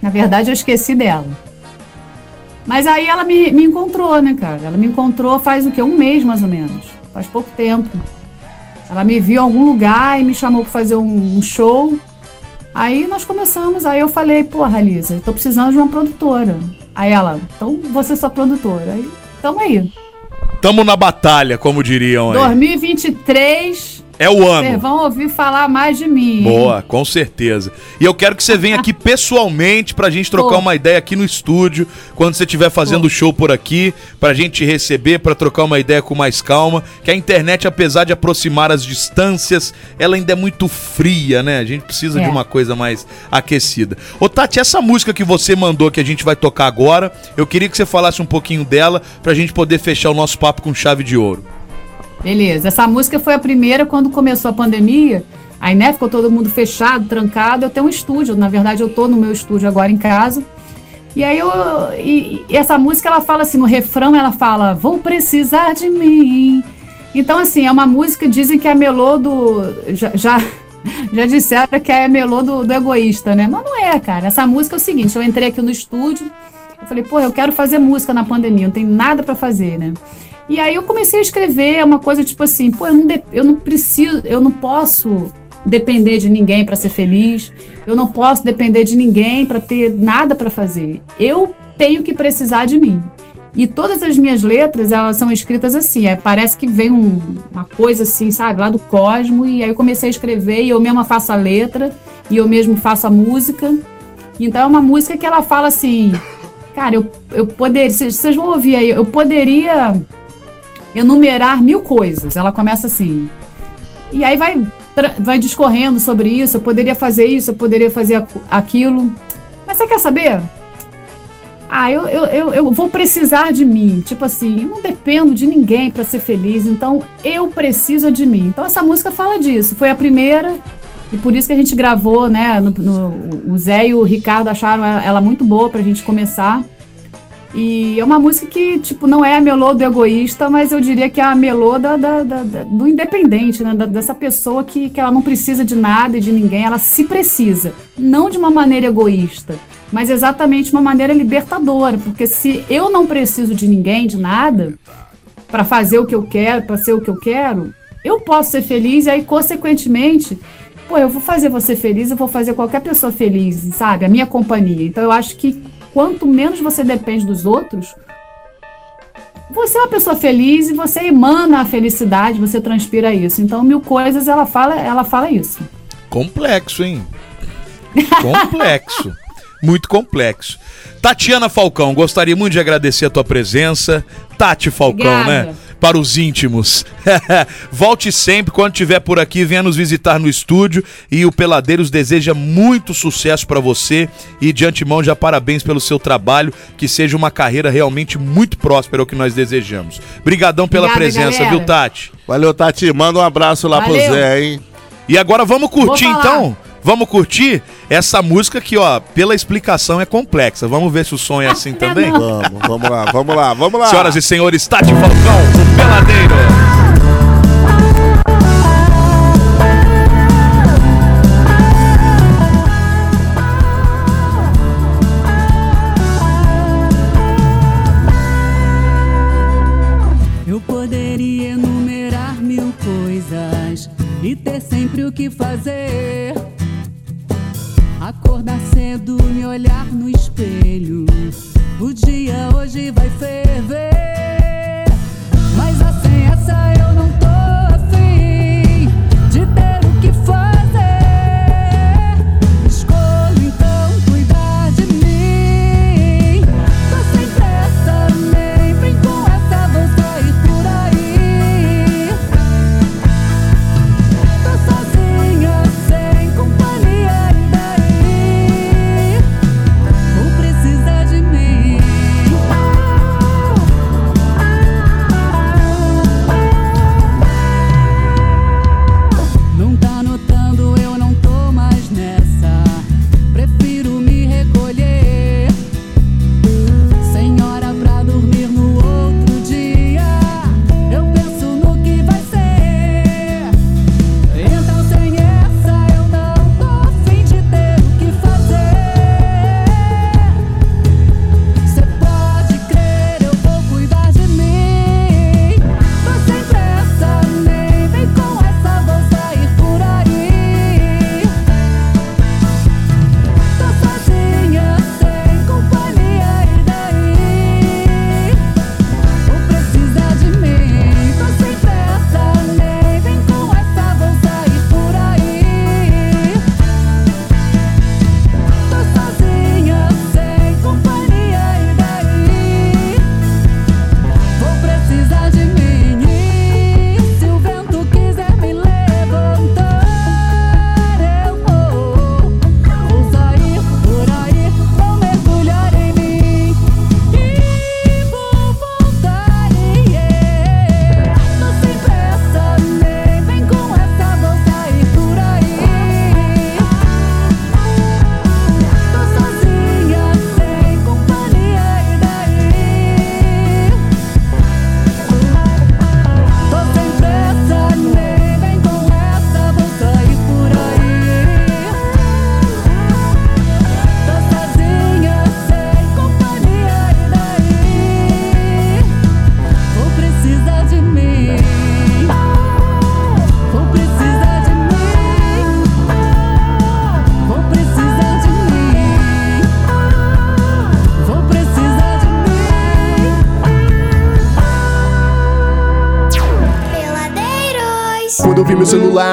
Na verdade, eu esqueci dela. Mas aí ela me, me encontrou, né, cara? Ela me encontrou faz o quê? Um mês, mais ou menos. Faz pouco tempo. Ela me viu em algum lugar e me chamou para fazer um, um, show. Aí nós começamos. Aí eu falei, porra, Lisa, eu tô precisando de uma produtora. Aí ela, então você é sua produtora. Aí, tamo aí. Tamo na batalha, como diriam aí. 2023 é o ano. Vocês vão ouvir falar mais de mim. Boa, com certeza. E eu quero que você venha aqui pessoalmente pra gente trocar Pô. uma ideia aqui no estúdio, quando você estiver fazendo o show por aqui, pra gente te receber, pra trocar uma ideia com mais calma. Que a internet, apesar de aproximar as distâncias, ela ainda é muito fria, né? A gente precisa é. de uma coisa mais aquecida. Ô, Tati, essa música que você mandou que a gente vai tocar agora, eu queria que você falasse um pouquinho dela pra gente poder fechar o nosso papo com chave de ouro. Beleza. Essa música foi a primeira quando começou a pandemia. Aí, né, ficou todo mundo fechado, trancado. Eu tenho um estúdio. Na verdade, eu tô no meu estúdio agora em casa. E aí eu. E, e essa música ela fala assim, no refrão ela fala, vou precisar de mim. Então, assim, é uma música, dizem que é melô do. Já, já, já disseram que é melô do, do egoísta, né? Mas não é, cara. Essa música é o seguinte: eu entrei aqui no estúdio, eu falei, pô, eu quero fazer música na pandemia, não tem nada para fazer, né? E aí eu comecei a escrever uma coisa tipo assim, pô, eu não, eu não preciso, eu não posso depender de ninguém para ser feliz. Eu não posso depender de ninguém para ter nada para fazer. Eu tenho que precisar de mim. E todas as minhas letras, elas são escritas assim, é, parece que vem um, uma coisa assim, sabe, lá do cosmo, e aí eu comecei a escrever e eu mesma faço a letra, e eu mesmo faço a música. Então é uma música que ela fala assim, cara, eu, eu poderia, vocês vão ouvir aí, eu poderia enumerar mil coisas. Ela começa assim. E aí vai, vai discorrendo sobre isso. Eu poderia fazer isso, eu poderia fazer aquilo. Mas você quer saber? Ah, eu, eu, eu, eu vou precisar de mim. Tipo assim, eu não dependo de ninguém para ser feliz, então eu preciso de mim. Então essa música fala disso. Foi a primeira, e por isso que a gente gravou, né? No, no, o Zé e o Ricardo acharam ela muito boa pra gente começar. E é uma música que, tipo, não é a melô do egoísta, mas eu diria que é a melô da, da, da, do independente, né? dessa pessoa que, que ela não precisa de nada e de ninguém, ela se precisa. Não de uma maneira egoísta, mas exatamente uma maneira libertadora. Porque se eu não preciso de ninguém, de nada, para fazer o que eu quero, para ser o que eu quero, eu posso ser feliz e aí, consequentemente, pô, eu vou fazer você feliz, eu vou fazer qualquer pessoa feliz, sabe? A minha companhia. Então eu acho que quanto menos você depende dos outros, você é uma pessoa feliz e você emana a felicidade, você transpira isso. Então, mil coisas ela fala, ela fala isso. Complexo, hein? Complexo. Muito complexo. Tatiana Falcão, gostaria muito de agradecer a tua presença. Tati Falcão, Obrigada. né? Para os íntimos. Volte sempre, quando estiver por aqui, venha nos visitar no estúdio. E o Peladeiros deseja muito sucesso para você. E de antemão, já parabéns pelo seu trabalho. Que seja uma carreira realmente muito próspera, é o que nós desejamos. Obrigadão pela Obrigada, presença, galera. viu, Tati? Valeu, Tati. Manda um abraço lá Valeu. pro Zé, hein? E agora vamos curtir, então? Vamos curtir? essa música que, ó, pela explicação é complexa. Vamos ver se o som é assim também? Vamos, vamos lá, vamos lá, vamos lá. Senhoras e senhores, Tati Falcão, o Peladeiro. e ter sempre o que fazer. Cedo, me olhar no espelho. O dia hoje vai ferver.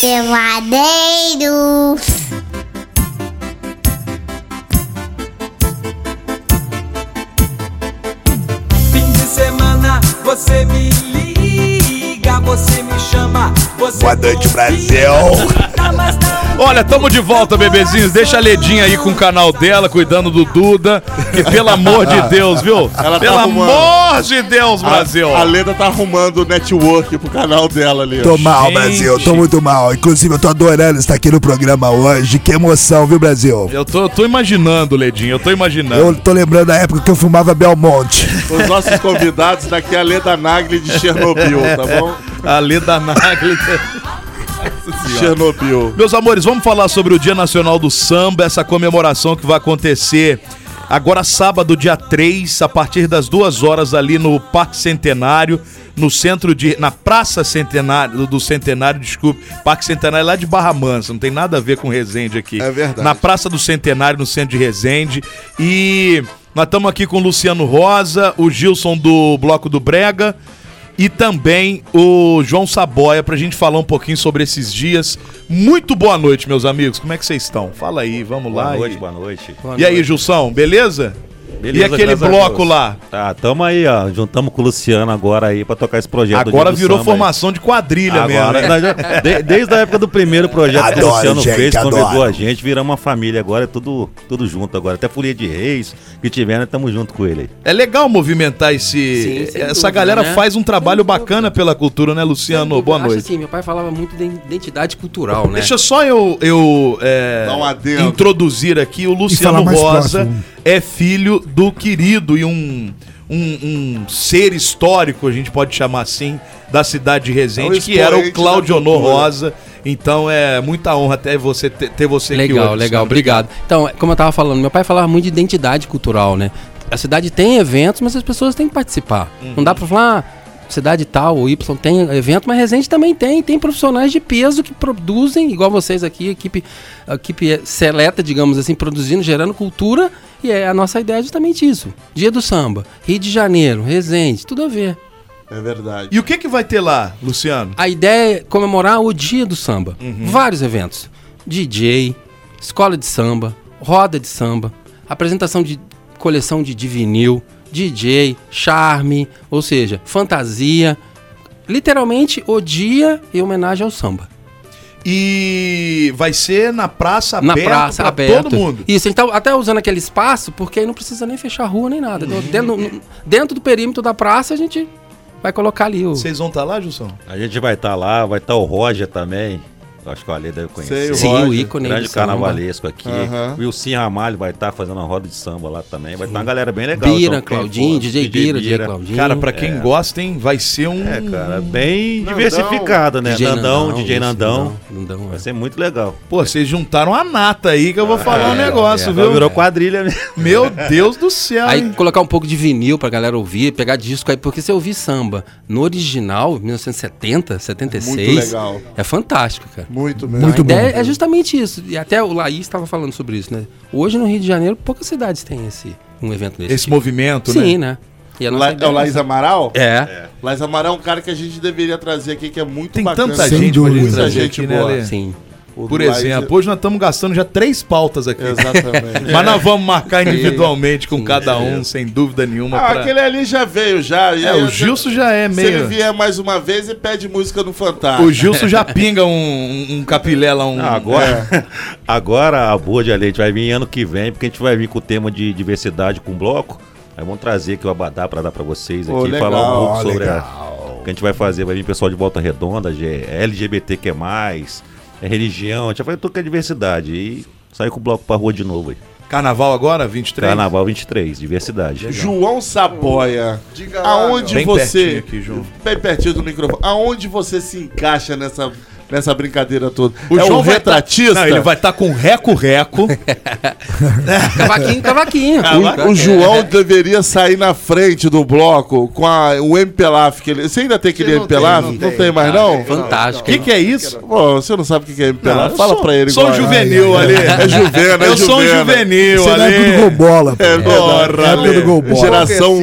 Peladeiros. Fim de semana, você me liga, você me chama. Você Boa noite, Brasil. Olha, tamo de volta, bebezinhos. Deixa a Ledinha aí com o canal dela, cuidando do Duda. Que pelo amor de Deus, viu? Ela tá pelo tá amor de Deus, Brasil. A, a, Leda tá arrumando o network pro canal dela ali. Tô mal, Gente. Brasil. Tô muito mal. Inclusive, eu tô adorando estar aqui no programa hoje. Que emoção, viu, Brasil? Eu tô, tô imaginando, Ledinha. Eu tô imaginando. Eu tô lembrando da época que eu fumava Belmonte. Os nossos convidados daqui é a Leda Nagli de Chernobyl, tá bom? A Leda Nagli. Chernobyl. Meus amores, vamos falar sobre o Dia Nacional do Samba, essa comemoração que vai acontecer agora sábado, dia 3, a partir das duas horas ali no Parque Centenário, no centro de. na Praça Centenário, do Centenário, desculpe. Parque Centenário lá de Barra Mansa, não tem nada a ver com Resende aqui. É verdade. Na Praça do Centenário, no centro de Resende. E nós estamos aqui com o Luciano Rosa, o Gilson do Bloco do Brega e também o João Saboia pra gente falar um pouquinho sobre esses dias. Muito boa noite, meus amigos. Como é que vocês estão? Fala aí, vamos boa lá. Boa noite, e... boa noite. e aí, Gilson, beleza? Beleza, e aquele bloco lá? Tá, tamo aí, ó. Juntamos com o Luciano agora aí pra tocar esse projeto. Agora virou formação aí. de quadrilha agora, mesmo. Né? De, desde a época do primeiro projeto adoro, que o Luciano gente, fez, adoro. convidou a gente, viramos uma família agora, é tudo, tudo junto agora. Até Folia de Reis, que tiver, nós tamo junto com ele aí. É legal movimentar esse. Sim, essa dúvida, galera né? faz um trabalho bacana pela cultura, né, Luciano? Boa noite. Assim, meu pai falava muito de identidade cultural, né? Deixa só eu, eu é, introduzir aqui o Luciano Rosa. Próximo é filho do querido e um, um, um, ser histórico, a gente pode chamar assim, da cidade de Resende, é que era o Claudio Honor Rosa. Então é muita honra ter você, ter, ter você legal, aqui hoje. Legal, obrigado. Então, como eu estava falando, meu pai falava muito de identidade cultural, né? A cidade tem eventos, mas as pessoas têm que participar. Uhum. Não dá para falar, ah, cidade tal ou Y tem evento, mas Resende também tem. Tem profissionais de peso que produzem, igual vocês aqui, equipe, equipe seleta, digamos assim, produzindo, gerando cultura e é a nossa ideia é justamente isso. Dia do samba, Rio de Janeiro, Resende, tudo a ver. É verdade. E o que, que vai ter lá, Luciano? A ideia é comemorar o dia do samba. Uhum. Vários eventos. DJ, escola de samba, roda de samba, apresentação de coleção de, de vinil, DJ, charme, ou seja, fantasia. Literalmente o dia em homenagem ao samba. E vai ser na praça na aberta praça aberta. todo mundo. Isso, então até usando aquele espaço, porque aí não precisa nem fechar a rua nem nada. Uhum. Dentro, dentro, do perímetro da praça a gente vai colocar ali o. Vocês vão estar tá lá, Gilson? A gente vai estar tá lá, vai estar tá o Roger também. Acho que o Ale deve conhecer. Sei, o Sim, Roger, o ícone Grande carnavalesco aqui. Uhum. O Wilson Ramalho vai estar fazendo uma roda de samba lá também. Vai estar uma galera bem legal. Bira, então, Claudinho, DJ, DJ Bira, DJ Claudinho. Cara, pra quem é. gosta, hein, vai ser um... É, cara, bem Nandão. diversificado, né? DJ Nandão, Nandão DJ Nandão. Nandão. Vai é. ser muito legal. Pô, vocês juntaram a nata aí que eu vou ah, falar um é, negócio, é, viu? Virou quadrilha mesmo. Meu Deus do céu. Aí hein? colocar um pouco de vinil pra galera ouvir, pegar disco aí, porque se eu ouvir samba no original, 1970, 76... Muito legal. É fantástico, cara. Muito mesmo. Muito bom. É, é, justamente isso. E até o Laís estava falando sobre isso, né? Hoje no Rio de Janeiro, poucas cidades têm esse, um evento desse. Esse tipo. movimento, Sim, né? Sim, né? E a La, é o Laís Amaral? É. é. Laís Amaral é um cara que a gente deveria trazer aqui, que é muito Tem bacana. Tanta gente, muita gente aqui, boa. Né, Sim. Por exemplo, hoje nós estamos gastando já três pautas aqui. Exatamente. Mas nós vamos marcar individualmente com Sim, cada um, é. sem dúvida nenhuma. Ah, pra... aquele ali já veio, já. É, o Gilson já é meio. Se ele vier mais uma vez, e pede música no Fantástico. O Gilson já pinga um, um capilé lá. Um... Ah, agora, é. agora a boa de leite vai vir ano que vem, porque a gente vai vir com o tema de diversidade com bloco. Aí vamos trazer aqui o Abadá para dar para vocês aqui, oh, legal, falar um pouco sobre legal. a, o que a gente vai fazer. Vai vir pessoal de Volta Redonda, LGBTQ+, é religião, a gente vai que é diversidade. E sair com o bloco pra rua de novo aí. Carnaval agora, 23? Carnaval 23, diversidade. Legal. João Saboia, Diga aonde bem você. Aqui, João. Bem pertinho do microfone. Aonde você se encaixa nessa nessa brincadeira toda. O é João um tá- retratista. Tá... Não, ele vai estar tá com reco-reco. cavaquinho, cavaquinho. O, o, João deveria sair na frente do bloco com a, o MPLAF. Que ele, você ainda tem aquele MPLAF? Não, não, tem mais, não? Fantástico. O que, que é isso? Pô, você não sabe o que é MPLAF? Fala sou, pra ele. Sou um juvenil ali. É juvena, é Eu sou um juvenil você ali. Você é do Golbola. É, porra, é do Golbola. Geração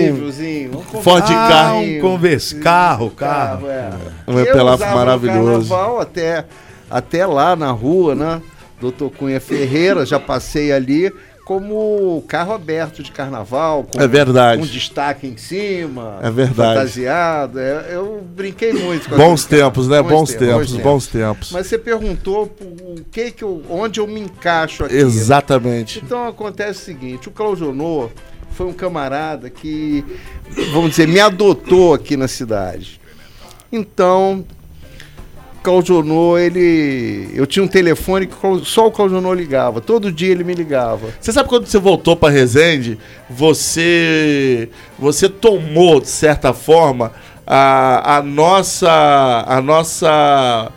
Ford Car. Um converse, carro, carro. É. Um MPLAF maravilhoso. até até lá na rua, né? Doutor Cunha Ferreira, já passei ali como carro aberto de carnaval, com, é verdade. com destaque em cima, é verdade. fantasiado. É, eu brinquei muito com Bons tempos, né? Bons, bons tempos, tempos, bons, tempos. Mas você perguntou o que que eu, onde eu me encaixo aqui. Exatamente. Então acontece o seguinte, o Claudionor foi um camarada que, vamos dizer, me adotou aqui na cidade. Então, Claudionor, ele. Eu tinha um telefone que só o Claudionor ligava. Todo dia ele me ligava. Você sabe quando você voltou para Resende, você. Você tomou, de certa forma, a, a nossa. A nossa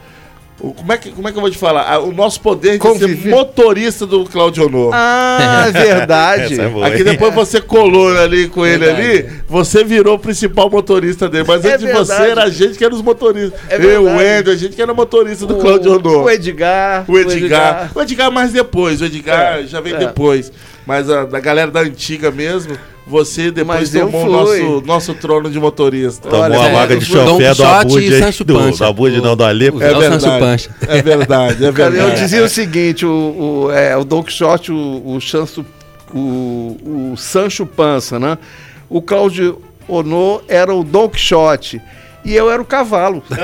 como é, que, como é que eu vou te falar? O nosso poder de ser motorista do Claudio Honor. Ah, é verdade. é Aqui depois você colou ali com ele ali, você virou o principal motorista dele. Mas é antes de você era a gente que era os motoristas. É eu, o Ender, a gente que era motorista do Claudio Honor. O Edgar. O Edgar. O Edgar, o Edgar mais depois. O Edgar é, já vem é. depois. Mas a, da galera da antiga mesmo, você depois tomou o nosso, nosso trono de motorista. Tomou Olha, a vaga de chofé do Abud, do, do Abud não, do Alepo. É verdade, é verdade, é verdade. Eu dizia o seguinte, o, o, é, o Don Quixote, o, o, Chanso, o, o Sancho Pança, né? O Cláudio Ono era o Don Quixote e eu era o cavalo.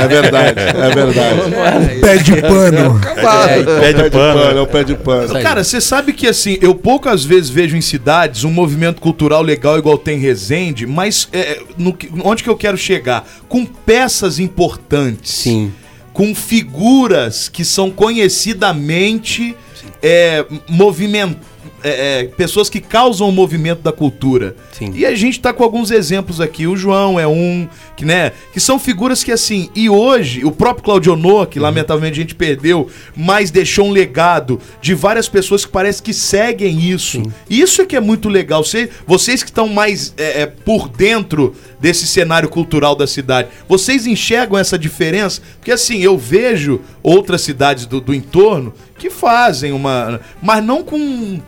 É verdade, é verdade. pé de pano. É, cavalo. É, pé de pano, é o pé de pano. Cara, você sabe que assim, eu poucas vezes vejo em cidades um movimento cultural legal igual tem Resende, mas é, no, onde que eu quero chegar? Com peças importantes. Sim. Com figuras que são conhecidamente é, movimentadas é, é, pessoas que causam o movimento da cultura. Sim. E a gente está com alguns exemplos aqui. O João é um, que, né, que são figuras que, assim, e hoje, o próprio Claudio Honor, que uhum. lamentavelmente a gente perdeu, mas deixou um legado de várias pessoas que parece que seguem isso. Sim. Isso é que é muito legal. Você, vocês que estão mais é, é, por dentro desse cenário cultural da cidade, vocês enxergam essa diferença? Porque, assim, eu vejo outras cidades do, do entorno que fazem uma. Mas não com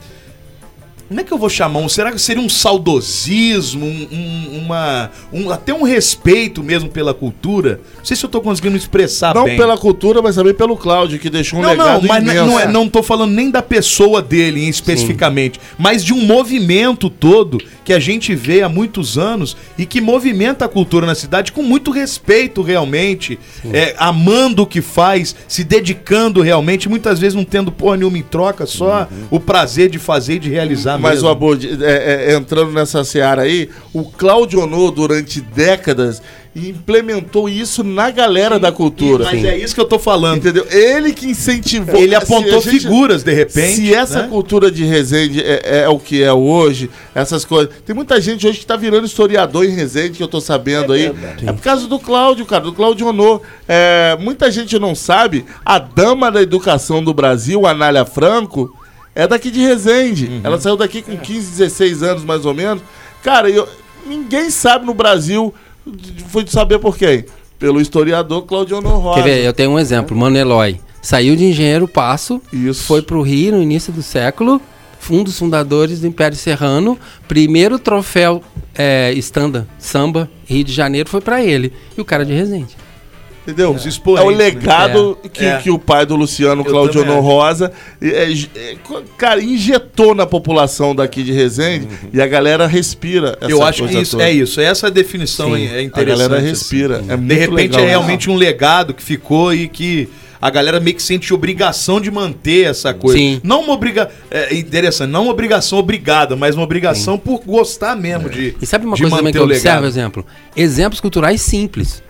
como é que eu vou chamar? Um, será que seria um saudosismo, um, um, uma, um, até um respeito mesmo pela cultura? Não sei se eu estou conseguindo expressar não bem. pela cultura, mas também pelo Cláudio, que deixou um não, legado Não, mas imenso. não, é, não tô falando nem da pessoa dele especificamente, Sim. mas de um movimento todo que a gente vê há muitos anos e que movimenta a cultura na cidade com muito respeito realmente, é, amando o que faz, se dedicando realmente, muitas vezes não tendo porra nenhuma em troca, só uhum. o prazer de fazer e de realizar mas, o Abud, é, é, entrando nessa seara aí, o Claudio Ono, durante décadas, implementou isso na galera Sim, da cultura. Mas Sim. é isso que eu tô falando. Entendeu? Ele que incentivou. Ele apontou gente, figuras, de repente. Se essa né? cultura de Resende é, é, o que é hoje, essas coisas. Tem muita gente hoje que tá virando historiador em Resende, que eu tô sabendo é aí. Verdade. É por causa do Cláudio, cara, do Cláudio Honor. É, muita gente não sabe, a dama da educação do Brasil, Anália Franco, é daqui de Resende. Uhum. Ela saiu daqui com 15, 16 anos mais ou menos. Cara, eu, ninguém sabe no Brasil, foi de saber por quem? Pelo historiador Claudiano Rosa. Quer ver? Eu tenho um exemplo, Mano Eloy. Saiu de Engenheiro Passo, Isso. foi para o Rio no início do século, um dos fundadores do Império Serrano. Primeiro troféu é, estanda, samba, Rio de Janeiro, foi para ele. E o cara de Resende. Entendeu? É o legado né? que, é. que o pai do Luciano Claudiono Rosa, é, é, cara, injetou na população daqui de Resende uhum. e a galera respira. Eu acho que isso, é isso. Essa definição Sim. é interessante. A galera respira. Assim. É de repente legal, é realmente um legado que ficou e que a galera meio que sente obrigação de manter essa coisa. Sim. Não uma obrigação. É interessante, não uma obrigação obrigada, mas uma obrigação Sim. por gostar mesmo é. de. E sabe uma coisa também que eu observo, exemplo? Exemplos culturais simples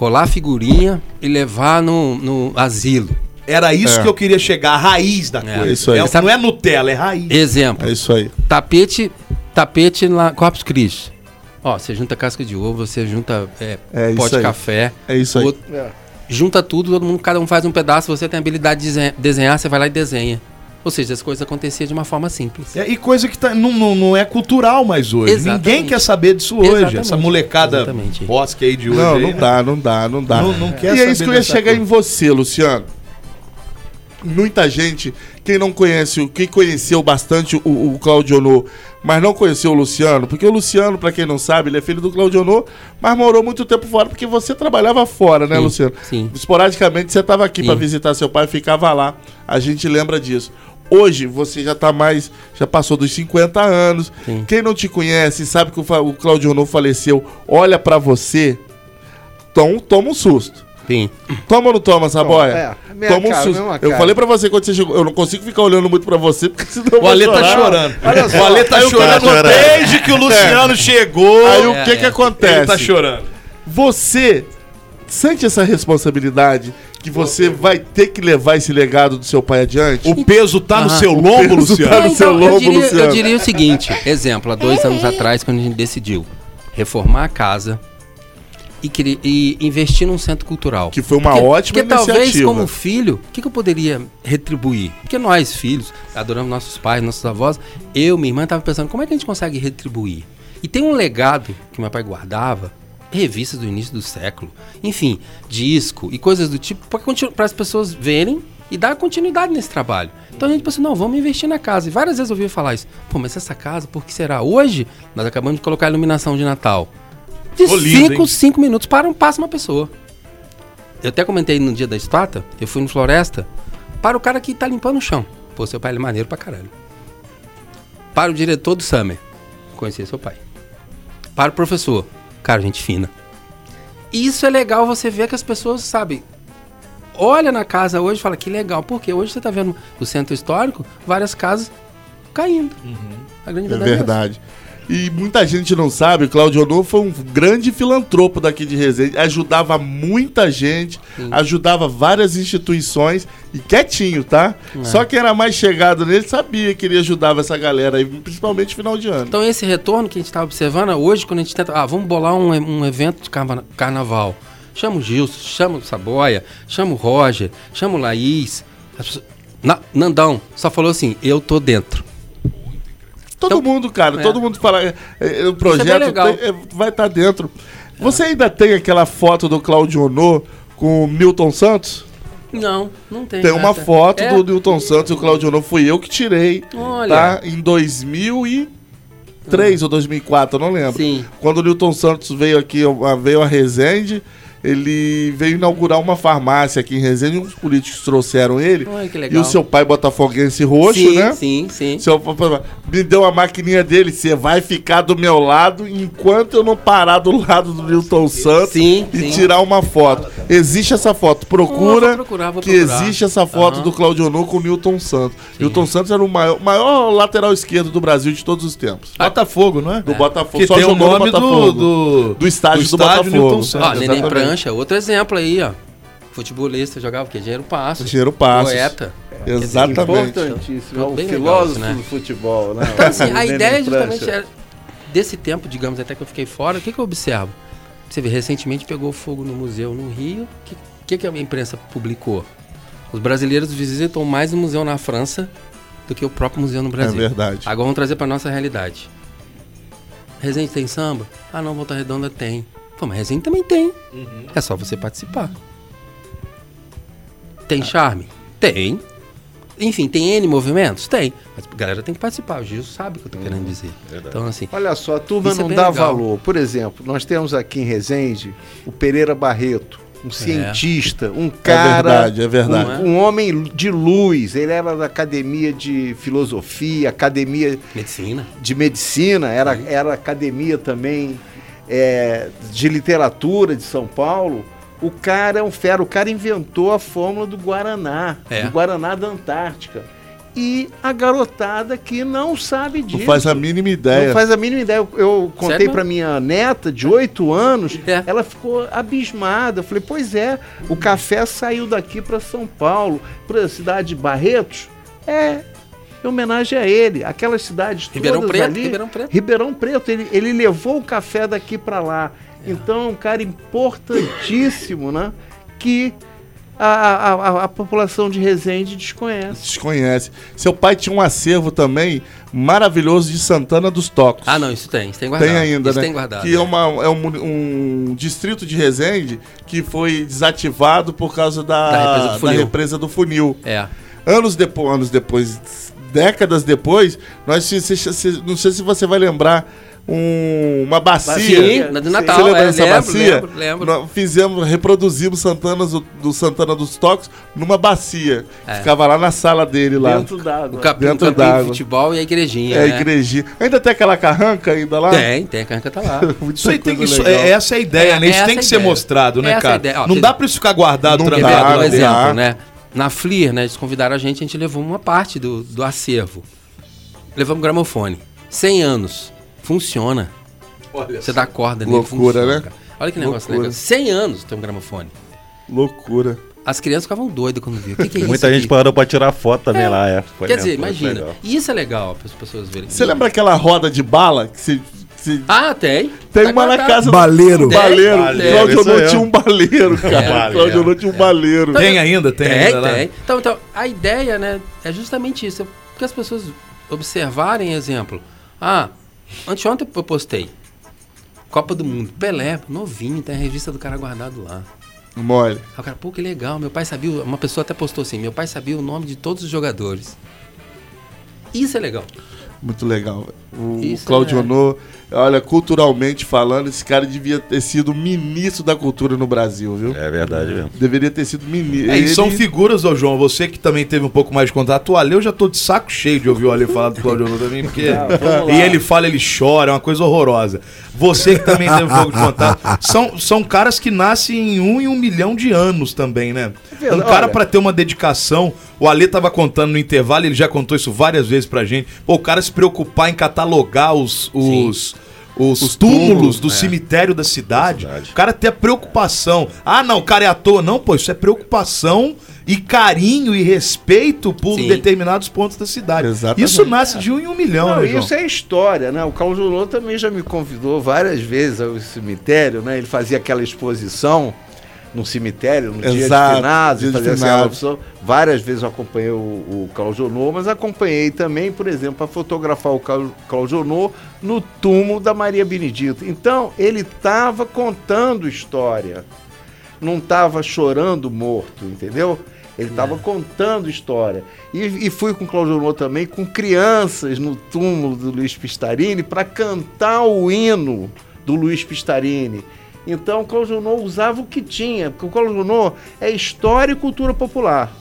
colar figurinha e levar no, no asilo. Era isso é. que eu queria chegar, a raiz da é. coisa. Isso aí. É, não é Nutella, é raiz. Exemplo. É isso aí. Tapete, tapete lá, Corpus Christi. Ó, você junta casca de ovo, você junta é, é pó de aí. café. É isso aí. Outro, é. junta tudo, todo mundo, cada um faz um pedaço, você tem a habilidade de desenhar, você vai lá e desenha. Ou seja, as coisas aconteciam de uma forma simples. É, e coisa que tá, não, não, não, é cultural mais hoje. Exatamente. Ninguém quer saber disso hoje. Exatamente. Essa molecada bosque aí de hoje. Não, aí, não né? dá, não dá, não dá. Não, não quer e é isso que eu ia chegar coisa. em você, Luciano. Muita gente, quem não conhece, quem conheceu bastante o, o Claudio Ono, mas não conheceu o Luciano, porque o Luciano, para quem não sabe, ele é filho do Claudio Ono, mas morou muito tempo fora, porque você trabalhava fora, né, sim, Luciano? Sim. Esporadicamente você estava aqui para visitar seu pai, ficava lá. A gente lembra disso. Hoje você já tá mais, já passou dos 50 anos. Sim. Quem não te conhece, sabe que o, o Claudio Renault faleceu, olha para você, tom, toma um susto. Sim. Toma ou não toma, Saboia? É, toma um cara, susto. Eu falei pra você quando você chegou, eu não consigo ficar olhando muito pra você, porque senão O Ale tá chorando. Olha só, o Ale tá chorando tá desde que o Luciano é. chegou. Aí o que que acontece? Ele tá chorando. Você sente essa responsabilidade que você vai ter que levar esse legado do seu pai adiante? O peso tá no seu lombo, Luciano? Tá no seu então, lombo, eu diria, Luciano. Eu diria o seguinte, exemplo, há dois anos atrás, quando a gente decidiu reformar a casa e, e investir num centro cultural. Que foi uma porque, ótima porque iniciativa. talvez, como filho, o que, que, eu poderia retribuir? Porque nós, filhos, adoramos nossos pais, nossos avós, eu, minha irmã, estava pensando, como é que a gente consegue retribuir? E tem um legado que meu pai guardava, revistas do início do século, enfim, disco e coisas do tipo, para as pessoas verem e dar continuidade nesse trabalho. Então a gente pensou, não, vamos investir na casa. E várias vezes eu ouvi falar isso. Pô, mas essa casa, por que será? Hoje, nós acabamos de colocar a iluminação de Natal. De 5, 5 minutos para um, passa uma pessoa. Eu até comentei no dia da estátua, eu fui no Floresta, para o cara que tá limpando o chão. Pô, seu pai é maneiro pra caralho. Para o diretor do Summer, conhecer seu pai. Para o professor, cara, gente fina. E isso é legal você ver que as pessoas, sabe, olha na casa hoje e fala que legal, porque hoje você está vendo o centro histórico, várias casas caindo. Uhum. A grande é verdade. É verdade. E muita gente não sabe, o Claudio Ono foi um grande filantropo daqui de Resende, ajudava muita gente, Sim. ajudava várias instituições e quietinho, tá? É. Só quem era mais chegado nele sabia que ele ajudava essa galera aí, principalmente final de ano. Então esse retorno que a gente está observando hoje, quando a gente tenta, ah, vamos bolar um, um evento de carna carnaval. Chama o Gilson, chama o Saboia, chama o Roger, chama o Laís. Na, Nandão só falou assim, eu tô dentro. Todo então, mundo, cara, é. todo mundo fala. É, é, o projeto tem, é, vai estar tá dentro. Você ainda tem aquela foto do Claudio Ono com o Milton Santos? Não, não tem. Tem uma foto é? do Milton Santos e o Claudio Ono fui eu que tirei. Olha. Tá? Em 2003 ou 2004, eu não lembro. Sim. Quando o Milton Santos veio aqui, veio a Resende ele veio inaugurar uma farmácia aqui em Resende, uns políticos trouxeram ele. Ai, e o seu pai botafoguense roxo, sim, né? Sim, sim. Seu, me deu a maquininha dele, você vai ficar do meu lado enquanto eu não parar do lado do Newton Santos sim, e sim. tirar uma foto. Existe essa foto, procura vou procurar, vou que existe essa foto uhum. do Claudio No com o Newton Santos. Sim. Newton Santos era o maior, maior, lateral esquerdo do Brasil de todos os tempos. Botafogo, não é? Do é. Botafogo. Que Só tem o nome do, do, do estádio do, estádio do Botafogo. Ah, Prancha, outro exemplo aí, ó. Futebolista jogava o quê? Dinheiro passo. Dinheiro passo. Poeta. É, Exatamente. Importantíssimo. É um filósofo legal, né? do futebol, né? Então, assim, a ideia justamente era desse tempo, digamos, até que eu fiquei fora, o que, que eu observo? Você vê, recentemente pegou fogo no museu no Rio. O que, que, que a imprensa publicou? Os brasileiros visitam mais o museu na França do que o próprio museu no Brasil. É verdade. Agora vamos trazer para nossa realidade. Resende tem samba? Ah, não, Volta Redonda tem. Pô, mas Resende também tem. Uhum. É só você participar. Tem charme? Tem. Enfim, tem N movimentos? Tem. Mas a galera tem que participar. O Gil sabe o que eu tô uhum. querendo dizer. Verdade. Então, assim. Olha só, a turma não é dá legal. valor. Por exemplo, nós temos aqui em Resende o Pereira Barreto. Um é. cientista, um cara. É verdade, é verdade. Um, um, homem de luz. Ele era da academia de filosofia, academia. Medicina. De medicina, era, era academia também é, de literatura de São Paulo, o cara é um fera. O cara inventou a fórmula do Guaraná, é. do Guaraná da Antártica. E a garotada que não sabe disso. Não faz a mínima ideia. Não faz a mínima ideia. Eu, eu contei para minha neta de 8 anos, é. ela ficou abismada. Eu falei, pois é, o café saiu daqui para São Paulo, para a cidade de Barretos. É, em homenagem a ele. Aquelas cidades Ribeirão todas Preto, ali. Ribeirão Preto. Ribeirão Preto, ele, ele levou o café daqui para lá. É. Então é um cara importantíssimo, né? Que a, a, a, população de Resende desconhece. Desconhece. Seu pai tinha um acervo também maravilhoso de Santana dos Tocos. Ah, não, isso tem, isso tem guardado. Tem ainda, isso né? Tem guardado, que é, uma, é um, um, distrito de Resende que foi desativado por causa da, da, represa, do da represa do funil. É. Anos depois, anos depois décadas depois, nós não sei se você vai lembrar um, uma bacia. Sim, do Natal. Você lembra é, dessa lembro, bacia? Lembro, lembro. Nós fizemos, reproduzimos Santana do, do Santana dos Toques numa bacia. É. Ficava lá na sala dele lá. Dentro d'água. O capim, Dentro d'água. futebol e a igrejinha. É, a né? igrejinha. Ainda tem aquela carranca ainda lá? Tem, tem, a carranca tá lá. isso aí tem, isso, é, essa é a ideia, é, né? Isso tem que ser mostrado, né, cara? Ó, não dá pra isso ficar guardado. Não dá, um exemplo, né? Na FLIR, né, eles convidaram a gente, a gente levou uma parte do, do acervo. Levamos gramofone. 100 anos. Funciona. Olha Você dá corda nele. Loucura, funciona, né? Cara. Olha que negócio Loucura. legal. 100 anos tem um gramofone. Loucura. As crianças ficavam doidas quando viam. O que, que é Muita isso gente parou pra tirar foto também é. lá. É. Foi Quer dizer, imagina. Isso é legal para as pessoas verem. Você lembra aquela roda de bala que se se... Ah, tem. Tem tá uma na casa. Baleiro. Tem, baleiro. baleiro. Cláudio não tinha um baleiro, cara. É, Cláudio não tinha um baleiro. Tem ainda? Tem, tem ainda. Tem. Então, então, a ideia, né, é justamente isso. Que as pessoas observarem exemplo. Ah, anteontem eu postei. Copa do Mundo. Pelé, novinho, tem a revista do cara guardado lá. Mole. Aí o cara, pô, que legal, meu pai sabia. Uma pessoa até postou assim: meu pai sabia o nome de todos os jogadores. Isso é legal. Muito legal. O Isso Claudio é. Honor, olha, culturalmente falando, esse cara devia ter sido ministro da cultura no Brasil, viu? É verdade mesmo. Deveria ter sido ministro. É, e são figuras, ô João, você que também teve um pouco mais de contato. O Ale, eu já tô de saco cheio de ouvir o Ale falar do Claudio também, porque. e ele fala, ele chora, é uma coisa horrorosa. Você que também teve um pouco de contato. São, são caras que nascem em um em um milhão de anos também, né? É um cara para ter uma dedicação. O Ale tava contando no intervalo, ele já contou isso várias vezes pra gente. Pô, o cara se preocupar em catalogar os. os os, os, túmulos, túmulos do é. cemitério da cidade. da cidade. O cara ter a preocupação. Ah, não, o cara é à toa. Não, pô, isso é preocupação e carinho e respeito por Sim. determinados pontos da cidade. Exatamente. Isso nasce de um em um milhão, Não, né, Isso é história, né? O Carlos Junot também já me convidou várias vezes ao cemitério, né? Ele fazia aquela exposição no cemitério, no Exato, dia de finados, dia fazia essa Várias vezes eu acompanhei o, o Cláudio mas acompanhei também, por exemplo, para fotografar o Cláudio no túmulo da Maria Benedita. Então, ele estava contando história, não estava chorando morto, entendeu? Ele estava é. contando história. E, e, fui com o Claudio também, com crianças no túmulo do Luiz Pistarini, para cantar o hino do Luiz Pistarini. Então, o Claudio usava o que tinha, porque o Claudio é história e cultura popular.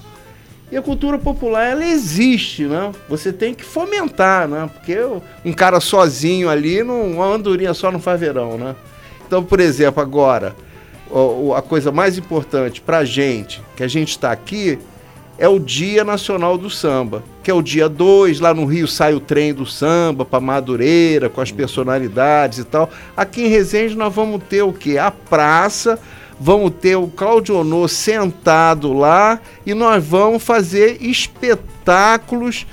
E a cultura popular, ela existe, né? Você tem que fomentar, né? Porque um cara sozinho ali, não, uma andorinha só não faz verão, né? Então, por exemplo, agora, a coisa mais importante para a gente, que a gente está aqui, é o Dia Nacional do Samba, que é o dia 2, lá no Rio sai o trem do samba para Madureira, com as personalidades e tal. Aqui em Resende nós vamos ter o quê? A praça, vamos ter o Claudio Honor sentado lá e nós vamos fazer espetáculos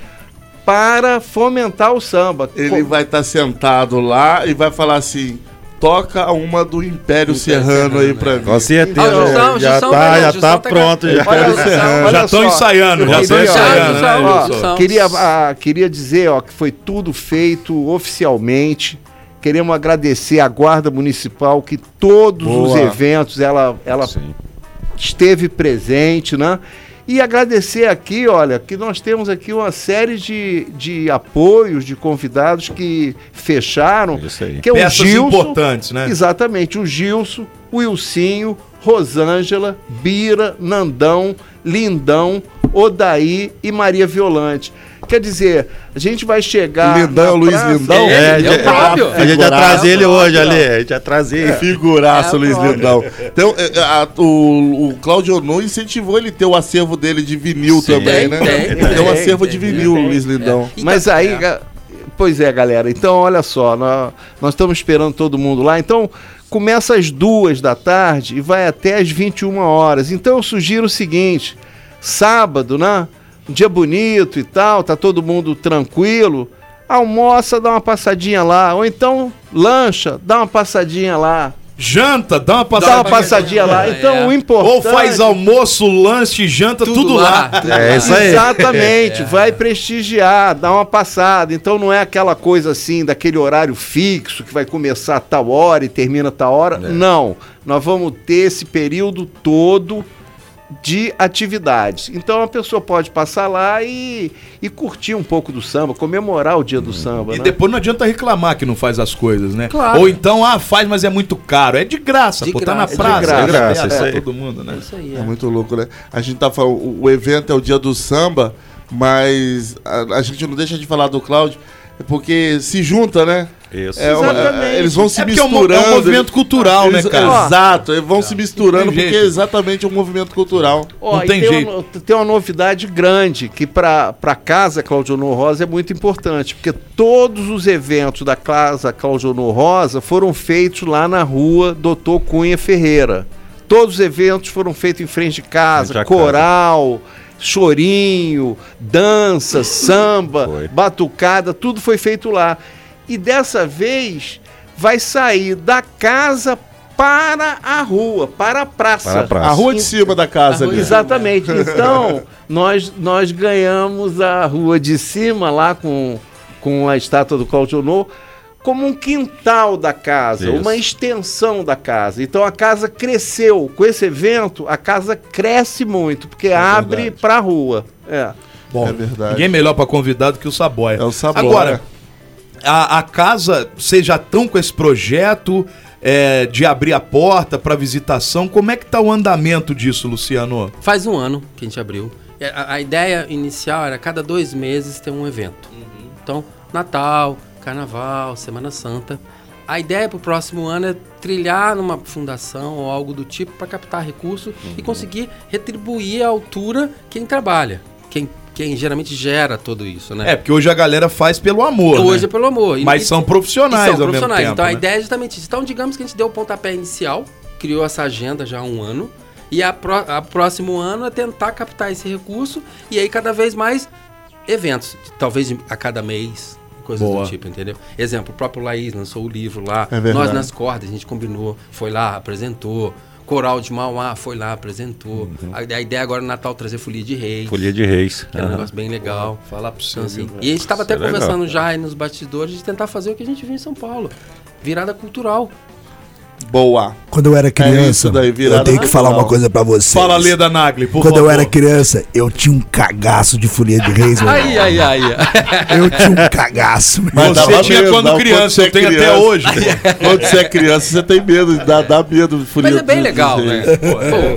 para fomentar o samba. Ele vai estar tá sentado lá e vai falar assim: toca uma do Império, Serrano, aí pra mim. Com certeza. Ah, já, tá, já tá pronto. Já Império Serrano. Já estão ensaiando, já estão ensaiando. Né, queria, ah, queria dizer ó, que foi tudo feito oficialmente. Queremos agradecer à Guarda Municipal que todos Boa. os eventos ela, ela esteve presente, né? E agradecer aqui, olha, que nós temos aqui uma série de, de apoios, de convidados que fecharam. Isso aí. Que é Peças o Gilson, importantes, né? Exatamente, o Gilson, o Ilcinho, Rosângela, Bira, Nandão, Lindão, Odaí e Maria Violante. Quer dizer, a gente vai chegar. Lindão, Luiz Lindão? É, é, é próprio. A gente vai trazer ele hoje ali. A gente vai trazer. É. Figuraço, é Luiz Lindão. Então, é, a, o, o Claudio No incentivou ele ter o acervo dele de vinil Sim, também, né? Tem, tem, tem um acervo tem, de vinil, Luiz Lindão. Mas aí. Pois é, galera. Então, olha só, nós, nós estamos esperando todo mundo lá. Então, começa às duas da tarde e vai até às 21 horas. Então, eu sugiro o seguinte: sábado, né? Um dia bonito e tal, tá todo mundo tranquilo, almoça, dá uma passadinha lá, ou então lancha, dá uma passadinha lá. Janta, dá uma passadinha, dá uma passadinha lá. Então é. o importante. Ou faz almoço, lanche, janta, tudo, tudo lá. lá. É isso aí. Exatamente, é. vai prestigiar, dá uma passada. Então não é aquela coisa assim, daquele horário fixo que vai começar a tal hora e termina a tal hora. É. Não. Nós vamos ter esse período todo de atividades. Então a pessoa pode passar lá e, e curtir um pouco do samba, comemorar o dia do hum. samba. E né? depois não adianta reclamar que não faz as coisas, né? Claro. Ou então, ah, faz, mas é muito caro. É de graça, de pô, graça. tá na praça. É de graça, é de graça é, é, todo mundo, né? Isso aí, é. é. muito louco, né? A gente tá falando, o evento é o dia do samba, mas a, a gente não deixa de falar do Cláudio, porque se junta, né? Isso. É, é, eles vão se é misturando. É um, movimento cultural, eles, né, cara? Exato, eles vão se misturando porque é exatamente um movimento cultural. Ó, não tem, tem jeito. Uma, tem uma novidade grande que para a casa Claudio Rosa é muito importante, porque todos os eventos da casa Claudio Rosa foram feitos lá na rua Doutor Cunha Ferreira. Todos os eventos foram feitos em frente de casa, coral. Casa chorinho, dança, samba, foi. batucada, tudo foi feito lá e dessa vez vai sair da casa para a rua, para a praça. Para a, praça. a rua de cima da casa ali. Exatamente. Então, nós, nós ganhamos a rua de cima lá com, com a estátua do Claudio como um quintal da casa, Isso. uma extensão da casa. Então a casa cresceu. Com esse evento, a casa cresce muito, porque é abre para a rua. É. Bom, é verdade. ninguém melhor para convidado que o Saboia. É o Saboia. Agora, a, a casa, vocês já estão com esse projeto é, de abrir a porta para visitação. Como é que tá o andamento disso, Luciano? Faz um ano que a gente abriu. É, a, a ideia inicial era cada dois meses ter um evento. Uhum. Então, Natal, Carnaval, Semana Santa. A ideia para o próximo ano é trilhar numa fundação ou algo do tipo para captar recurso uhum. e conseguir retribuir à altura quem trabalha, quem quem geralmente gera tudo isso, né? É, porque hoje a galera faz pelo amor. Hoje né? é pelo amor. Mas e, são profissionais, são profissionais. Tempo, então né? a ideia é justamente isso. Então, digamos que a gente deu o pontapé inicial, criou essa agenda já há um ano. E a, pro, a próximo ano é tentar captar esse recurso e aí cada vez mais eventos, talvez a cada mês, coisas Boa. do tipo, entendeu? Exemplo, o próprio Laís lançou o livro lá, é nós nas cordas, a gente combinou, foi lá, apresentou. Coral de Mauá foi lá, apresentou. Uhum. A, a, ideia agora no Natal trazer Folia de Reis. Folia de Reis. Que é um negócio bem legal. Falar pro então, assim, E a gente estava até é conversando legal. já aí nos bastidores de tentar fazer o que a gente viu em São Paulo. Virada cultural. Boa. Quando eu era criança, é daí, eu tenho que falar uma coisa pra você. Fala, Leda Nagli, por Quando favor. eu era criança, eu tinha um cagaço de folia de reis. ai, ai, ai. Eu tinha um cagaço. Mas você tinha medo, quando criança, eu tenho até hoje. quando você é criança, você tem medo, dá, dá medo de folia Mas é bem legal, né?